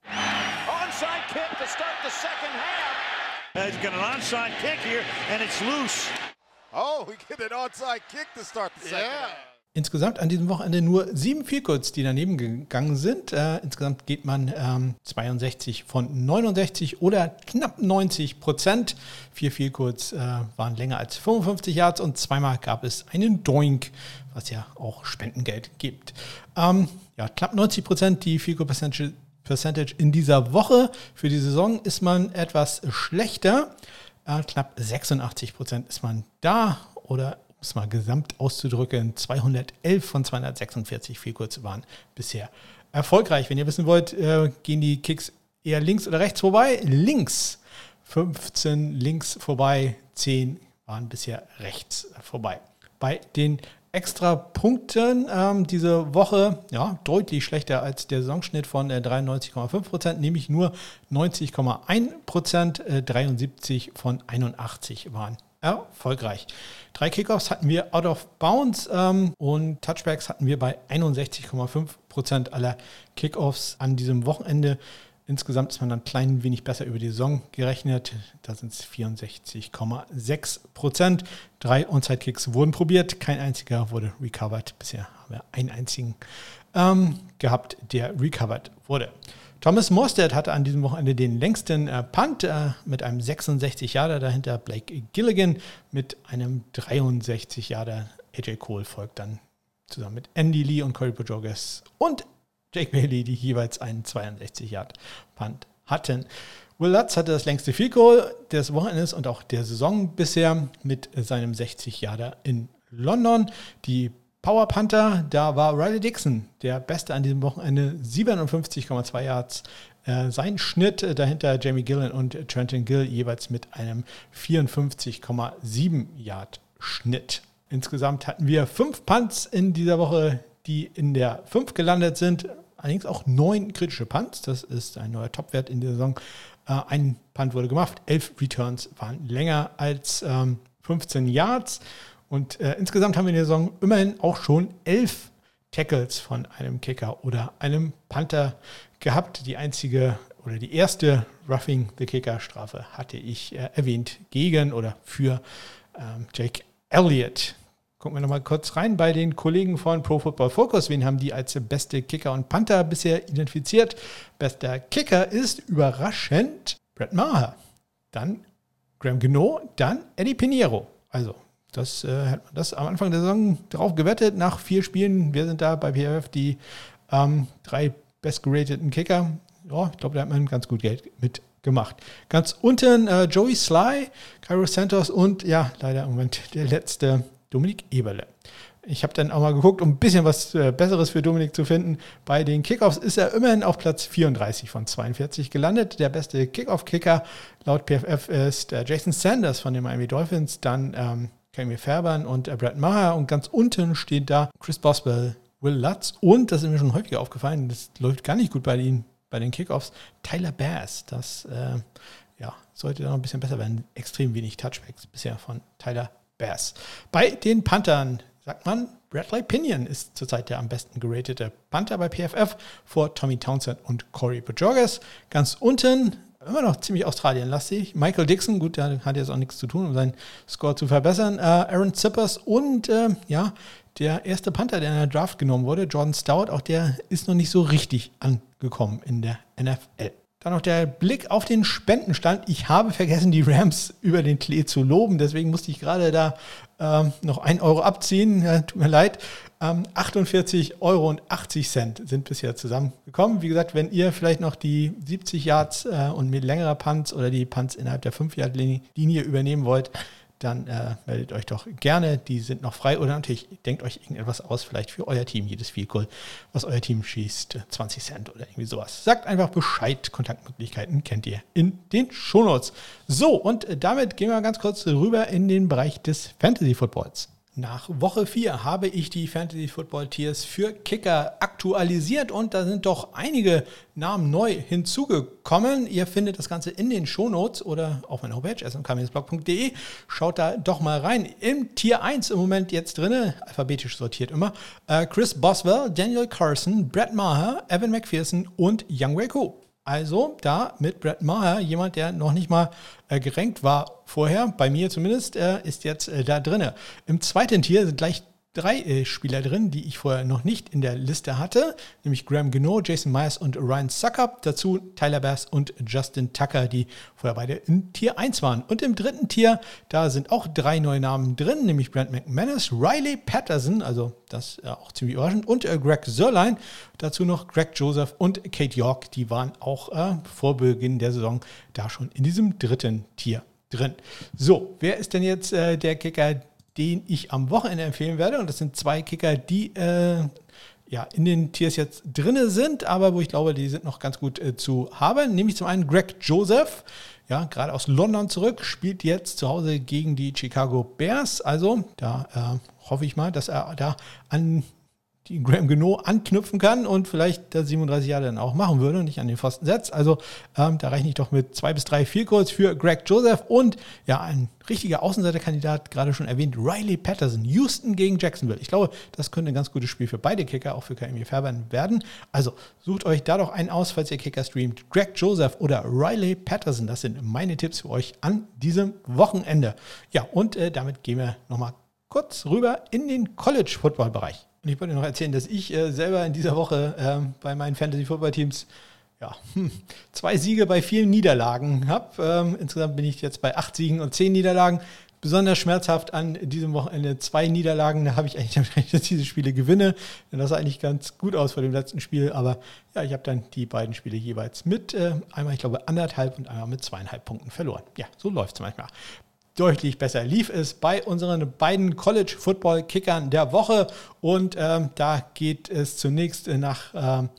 Onside kick to start the second half. He's got an onside kick here and it's loose. Oh, we get an onside kick to start the second yeah. half. Insgesamt an diesem Wochenende nur sieben Vielkurz, die daneben gegangen sind. Äh, insgesamt geht man ähm, 62 von 69 oder knapp 90 Prozent. Vier Vielkurz äh, waren länger als 55 Yards und zweimal gab es einen Doink, was ja auch Spendengeld gibt. Ähm, ja, knapp 90 Prozent die Vielkurz Percentage, Percentage in dieser Woche. Für die Saison ist man etwas schlechter. Äh, knapp 86 Prozent ist man da oder um es mal gesamt auszudrücken, 211 von 246 Vielkurz waren bisher erfolgreich. Wenn ihr wissen wollt, äh, gehen die Kicks eher links oder rechts vorbei? Links. 15 links vorbei, 10 waren bisher rechts vorbei. Bei den extra Punkten ähm, diese Woche ja, deutlich schlechter als der Saisonschnitt von äh, 93,5% nämlich nur 90,1% äh, 73 von 81 waren erfolgreich. Drei Kickoffs hatten wir out of bounds ähm, und Touchbacks hatten wir bei 61,5% aller Kickoffs an diesem Wochenende. Insgesamt ist man dann ein klein wenig besser über die Saison gerechnet. Da sind es 64,6 Prozent. Drei Onside-Kicks wurden probiert, kein einziger wurde recovered. Bisher haben wir einen einzigen ähm, gehabt, der recovered wurde. Thomas Morstead hatte an diesem Wochenende den längsten äh, Punt äh, mit einem 66 Jahre dahinter Blake Gilligan mit einem 63 Jahre AJ Cole folgt dann zusammen mit Andy Lee und Corey Bojogas und Jake Bailey, die jeweils einen 62 Yard Punt hatten. Will Lutz hatte das längste Field Goal des Wochenendes und auch der Saison bisher mit seinem 60 Jahre in London. Die Power Panther, da war Riley Dixon der Beste an diesem Wochenende, 57,2 Yards. Äh, sein Schnitt äh, dahinter Jamie Gillen und Trenton Gill jeweils mit einem 54,7 Yard Schnitt. Insgesamt hatten wir fünf Punts in dieser Woche, die in der 5 gelandet sind. Allerdings auch neun kritische Punts. Das ist ein neuer Topwert in der Saison. Äh, ein Punt wurde gemacht. Elf Returns waren länger als ähm, 15 Yards. Und äh, insgesamt haben wir in der Saison immerhin auch schon elf Tackles von einem Kicker oder einem Panther gehabt. Die einzige oder die erste Roughing the Kicker Strafe hatte ich äh, erwähnt gegen oder für ähm, Jake Elliott. Gucken wir nochmal kurz rein bei den Kollegen von Pro Football Focus. Wen haben die als beste Kicker und Panther bisher identifiziert? Bester Kicker ist überraschend Brett Maher. Dann Graham Gino, dann Eddie Pinheiro. Also das äh, hat man das am Anfang der Saison drauf gewettet. Nach vier Spielen, wir sind da bei PFF die ähm, drei bestgerateten Kicker. Ja, ich glaube, da hat man ganz gut Geld mitgemacht. Ganz unten äh, Joey Sly, Cairo Santos und ja, leider im Moment der letzte Dominik Eberle. ich habe dann auch mal geguckt, um ein bisschen was äh, Besseres für Dominik zu finden. Bei den Kickoffs ist er immerhin auf Platz 34 von 42 gelandet. Der beste Kickoff-Kicker laut PFF ist äh, Jason Sanders von den Miami Dolphins, dann ähm, Camille Fairbairn und äh, Brad Maher und ganz unten steht da Chris Boswell, Will Lutz und, das ist mir schon häufiger aufgefallen, das läuft gar nicht gut bei den, bei den Kickoffs, Tyler Bass. Das äh, ja, sollte noch ein bisschen besser werden. Extrem wenig Touchbacks bisher von Tyler Bass. Bei den Panthern sagt man, Bradley Pinion ist zurzeit der am besten geratete Panther bei PFF vor Tommy Townsend und Corey Bajorges. Ganz unten immer noch ziemlich Australien-lastig. Michael Dixon, gut, der hat jetzt auch nichts zu tun, um seinen Score zu verbessern. Äh, Aaron Zippers und äh, ja, der erste Panther, der in der Draft genommen wurde, Jordan Stout, auch der ist noch nicht so richtig angekommen in der NFL. Dann noch der Blick auf den Spendenstand. Ich habe vergessen, die Rams über den Klee zu loben. Deswegen musste ich gerade da ähm, noch 1 Euro abziehen. Ja, tut mir leid. Ähm, 48 Euro und 80 Cent sind bisher zusammengekommen. Wie gesagt, wenn ihr vielleicht noch die 70 Yards äh, und mit längerer Punts oder die Punts innerhalb der 5-Yard-Linie übernehmen wollt, dann äh, meldet euch doch gerne. Die sind noch frei. Oder natürlich denkt euch irgendetwas aus, vielleicht für euer Team, jedes Goal, was euer Team schießt, 20 Cent oder irgendwie sowas. Sagt einfach Bescheid. Kontaktmöglichkeiten kennt ihr in den Shownotes. So, und damit gehen wir ganz kurz rüber in den Bereich des Fantasy Footballs. Nach Woche 4 habe ich die Fantasy Football Tiers für Kicker aktualisiert und da sind doch einige Namen neu hinzugekommen. Ihr findet das Ganze in den Shownotes oder auf meiner Homepage smkmsblog.de. Schaut da doch mal rein. Im Tier 1 im Moment jetzt drin, alphabetisch sortiert immer, äh, Chris Boswell, Daniel Carson, Brett Maher, Evan McPherson und Young Wei Koo. Also da mit Brett Maher, jemand, der noch nicht mal äh, gerankt war vorher, bei mir zumindest, äh, ist jetzt äh, da drin. Im zweiten Tier sind gleich drei äh, Spieler drin, die ich vorher noch nicht in der Liste hatte, nämlich Graham Gano, Jason Myers und Ryan Suckup. Dazu Tyler Bass und Justin Tucker, die vorher beide in Tier 1 waren. Und im dritten Tier, da sind auch drei neue Namen drin, nämlich Brent McManus, Riley Patterson, also das ist auch ziemlich überraschend, und äh, Greg Sörlein. Dazu noch Greg Joseph und Kate York, die waren auch äh, vor Beginn der Saison da schon in diesem dritten Tier drin. So, wer ist denn jetzt äh, der Kicker, den ich am Wochenende empfehlen werde. Und das sind zwei Kicker, die äh, ja, in den Tiers jetzt drin sind, aber wo ich glaube, die sind noch ganz gut äh, zu haben. Nämlich zum einen Greg Joseph, ja, gerade aus London zurück, spielt jetzt zu Hause gegen die Chicago Bears. Also da äh, hoffe ich mal, dass er da an die Graham Geno anknüpfen kann und vielleicht der 37 Jahre dann auch machen würde und nicht an den Pfosten setzt. Also ähm, da rechne ich doch mit zwei bis drei Vielkurs für Greg Joseph und ja, ein richtiger Außenseiterkandidat, gerade schon erwähnt, Riley Patterson, Houston gegen Jacksonville. Ich glaube, das könnte ein ganz gutes Spiel für beide Kicker, auch für KMI Fairbairn werden. Also sucht euch da doch einen aus, falls ihr Kicker streamt. Greg Joseph oder Riley Patterson, das sind meine Tipps für euch an diesem Wochenende. Ja, und äh, damit gehen wir nochmal kurz rüber in den College-Football-Bereich. Und ich wollte noch erzählen, dass ich äh, selber in dieser Woche äh, bei meinen Fantasy-Football-Teams ja, zwei Siege bei vielen Niederlagen habe. Ähm, insgesamt bin ich jetzt bei acht Siegen und zehn Niederlagen. Besonders schmerzhaft an diesem Wochenende zwei Niederlagen. Da habe ich eigentlich damit dass ich diese Spiele gewinne. Das sah eigentlich ganz gut aus vor dem letzten Spiel. Aber ja, ich habe dann die beiden Spiele jeweils mit äh, einmal, ich glaube, anderthalb und einmal mit zweieinhalb Punkten verloren. Ja, so läuft es manchmal deutlich besser lief es bei unseren beiden College-Football-Kickern der Woche. Und ähm, da geht es zunächst nach ähm,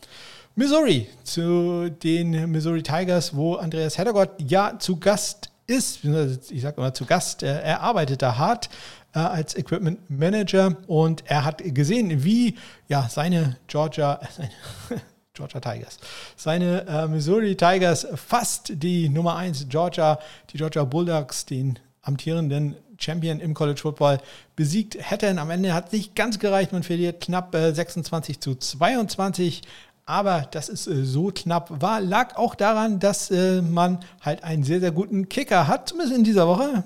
Missouri zu den Missouri Tigers, wo Andreas Heddergott ja zu Gast ist. Ich sage immer zu Gast. Er arbeitet da hart äh, als Equipment Manager und er hat gesehen, wie ja seine Georgia, seine Georgia Tigers. Seine äh, Missouri Tigers fast die Nummer 1 Georgia, die Georgia Bulldogs, den amtierenden Champion im College Football besiegt hätten. Am Ende hat es nicht ganz gereicht. Man verliert knapp äh, 26 zu 22. Aber das ist äh, so knapp war, lag auch daran, dass äh, man halt einen sehr, sehr guten Kicker hat, zumindest in dieser Woche.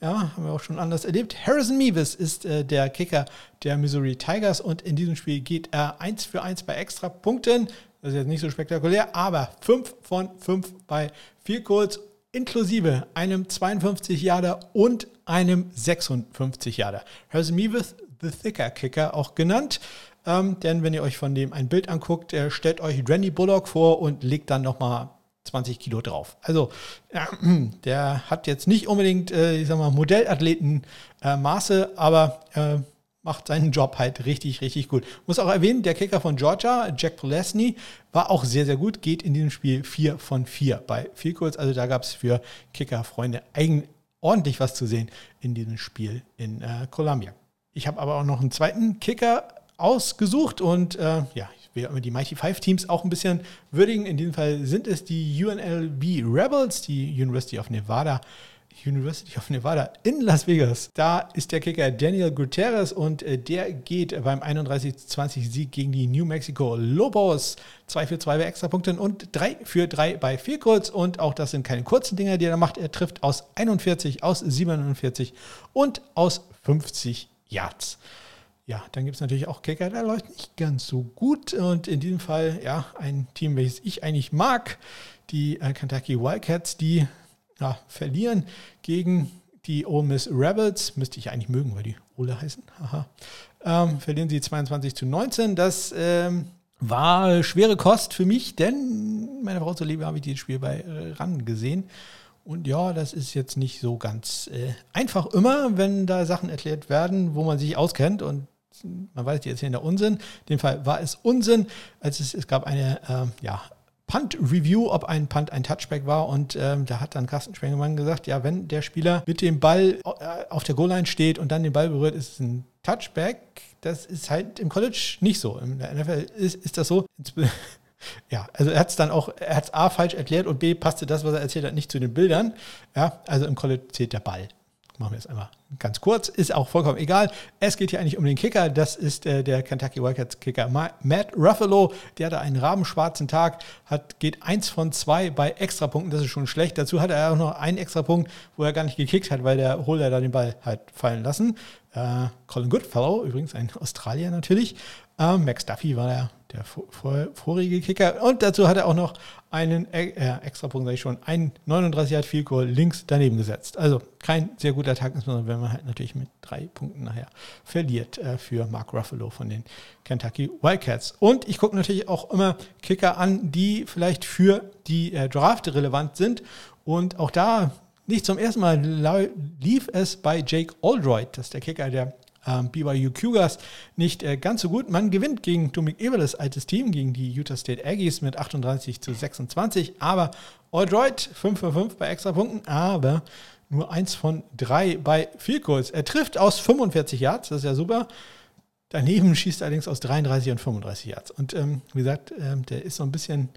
Ja, haben wir auch schon anders erlebt. Harrison Meevis ist äh, der Kicker der Missouri Tigers und in diesem Spiel geht er 1 für 1 bei extra Punkten. Das ist jetzt nicht so spektakulär, aber 5 von 5 bei viel kurz inklusive einem 52 Jahre und einem 56 Jahre. Harrison Mevis, The Thicker Kicker auch genannt. Ähm, denn wenn ihr euch von dem ein Bild anguckt, äh, stellt euch Randy Bullock vor und legt dann nochmal 20 Kilo drauf. Also äh, der hat jetzt nicht unbedingt, äh, ich sag mal, Modellathleten-Maße, aber äh, macht seinen Job halt richtig, richtig gut. Muss auch erwähnen, der Kicker von Georgia, Jack Polesny, war auch sehr, sehr gut, geht in diesem Spiel 4 von 4 bei viel kurz. Also da gab es für Kicker-Freunde ordentlich was zu sehen in diesem Spiel in äh, Columbia. Ich habe aber auch noch einen zweiten Kicker ausgesucht und äh, ja, ich will immer die Mighty Five Teams auch ein bisschen würdigen. In diesem Fall sind es die UNLV Rebels, die University of Nevada. University of Nevada in Las Vegas. Da ist der Kicker Daniel Gutierrez und äh, der geht beim 31-20 Sieg gegen die New Mexico Lobos. 2 für 2 bei Extrapunkten und 3 für 3 bei Vielkurz. Und auch das sind keine kurzen Dinger, die er macht. Er trifft aus 41, aus 47 und aus 50 Yards. Ja, dann gibt es natürlich auch Kicker, der läuft nicht ganz so gut. Und in diesem Fall, ja, ein Team, welches ich eigentlich mag, die äh, Kentucky Wildcats, die ja, verlieren gegen die Ole Miss Rebels. Müsste ich eigentlich mögen, weil die Ole heißen. Haha. Ähm, verlieren sie 22 zu 19. Das ähm, war schwere Kost für mich, denn meine Frau zuliebe habe ich dieses Spiel bei äh, RAN gesehen. Und ja, das ist jetzt nicht so ganz äh, einfach immer, wenn da Sachen erklärt werden, wo man sich auskennt und man weiß, die erzählen da Unsinn. In dem Fall war es Unsinn, als es, es gab eine äh, ja, Punt-Review, ob ein Punt ein Touchback war. Und ähm, da hat dann Carsten Schwengemann gesagt, ja, wenn der Spieler mit dem Ball äh, auf der Goal-Line steht und dann den Ball berührt, ist es ein Touchback. Das ist halt im College nicht so. In der NFL ist, ist das so. Ja, also er hat es dann auch, er hat es A falsch erklärt und B passte das, was er erzählt hat, nicht zu den Bildern. Ja, also im College zählt der Ball machen wir jetzt einmal ganz kurz, ist auch vollkommen egal. Es geht hier eigentlich um den Kicker, das ist äh, der Kentucky Wildcats Kicker Matt Ruffalo, der hatte einen rabenschwarzen Tag, hat, geht eins von zwei bei Extrapunkten, das ist schon schlecht. Dazu hat er auch noch einen Extrapunkt, wo er gar nicht gekickt hat, weil der Holder da den Ball hat fallen lassen. Äh, Colin Goodfellow, übrigens ein Australier natürlich. Äh, Max Duffy war der, der vor, vorige Kicker. Und dazu hat er auch noch einen äh, Extrapunkt, sage ich schon, einen 39 Yard Field Goal links daneben gesetzt. Also kein sehr guter Tag, insbesondere wenn man halt natürlich mit drei Punkten nachher verliert äh, für Mark Ruffalo von den Kentucky Wildcats. Und ich gucke natürlich auch immer Kicker an, die vielleicht für die äh, Draft relevant sind. Und auch da nicht zum ersten Mal lief es bei Jake Aldroyd, das ist der Kicker der ähm, BYU Cougars, nicht äh, ganz so gut. Man gewinnt gegen Dominic Eberles altes Team, gegen die Utah State Aggies mit 38 zu 26, aber Aldroyd 5 für 5 bei Extrapunkten, aber nur eins von drei bei Field Goals. Er trifft aus 45 Yards, das ist ja super. Daneben schießt er allerdings aus 33 und 35 Yards. Und ähm, wie gesagt, ähm, der ist so ein bisschen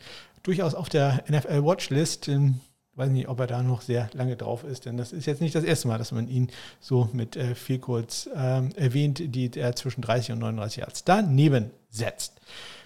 durchaus auf der NFL Watchlist. Ähm, weiß nicht, ob er da noch sehr lange drauf ist, denn das ist jetzt nicht das erste Mal, dass man ihn so mit äh, viel kurz ähm, erwähnt, die er zwischen 30 und 39 Yards daneben setzt.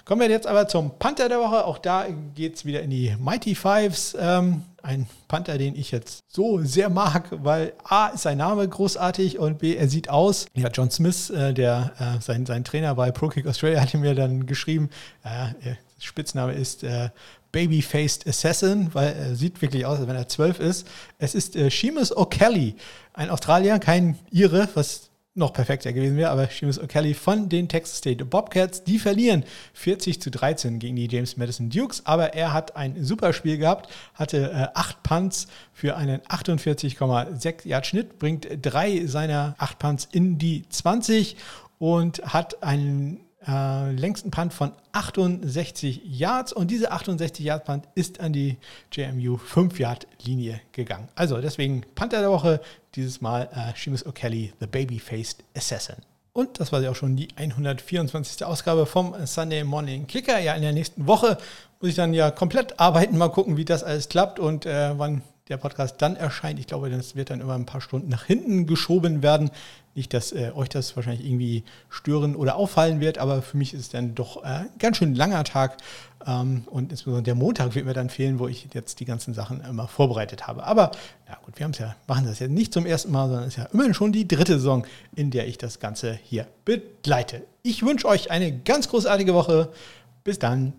Kommen wir jetzt aber zum Panther der Woche. Auch da geht es wieder in die Mighty Fives. Ähm, ein Panther, den ich jetzt so sehr mag, weil A ist sein Name großartig und B, er sieht aus. Ja, John Smith, äh, der äh, sein, sein Trainer bei Pro Kick Australia, hat mir dann geschrieben, äh, Spitzname ist äh, Baby-Faced Assassin, weil er sieht wirklich aus, als wenn er zwölf ist. Es ist äh, Seamus O'Kelly, ein Australier, kein Ire, was noch perfekter gewesen wäre, aber Seamus O'Kelly von den Texas State Bobcats, die verlieren 40 zu 13 gegen die James Madison Dukes, aber er hat ein super Spiel gehabt, hatte äh, acht Punts für einen 48,6 Yard Schnitt, bringt drei seiner acht Punts in die 20 und hat einen äh, längsten Punt von 68 Yards und diese 68 Yard Punt ist an die JMU 5 Yard Linie gegangen. Also deswegen Panther der Woche, dieses Mal äh, Seamus O'Kelly, The Baby-Faced Assassin. Und das war ja auch schon die 124. Ausgabe vom Sunday Morning Kicker. Ja, in der nächsten Woche muss ich dann ja komplett arbeiten, mal gucken, wie das alles klappt und äh, wann der Podcast dann erscheint. Ich glaube, das wird dann immer ein paar Stunden nach hinten geschoben werden. Nicht, dass äh, euch das wahrscheinlich irgendwie stören oder auffallen wird, aber für mich ist es dann doch äh, ein ganz schön langer Tag. Ähm, und insbesondere der Montag wird mir dann fehlen, wo ich jetzt die ganzen Sachen immer vorbereitet habe. Aber ja gut, wir ja, machen das ja nicht zum ersten Mal, sondern es ist ja immerhin schon die dritte Saison, in der ich das Ganze hier begleite. Ich wünsche euch eine ganz großartige Woche. Bis dann.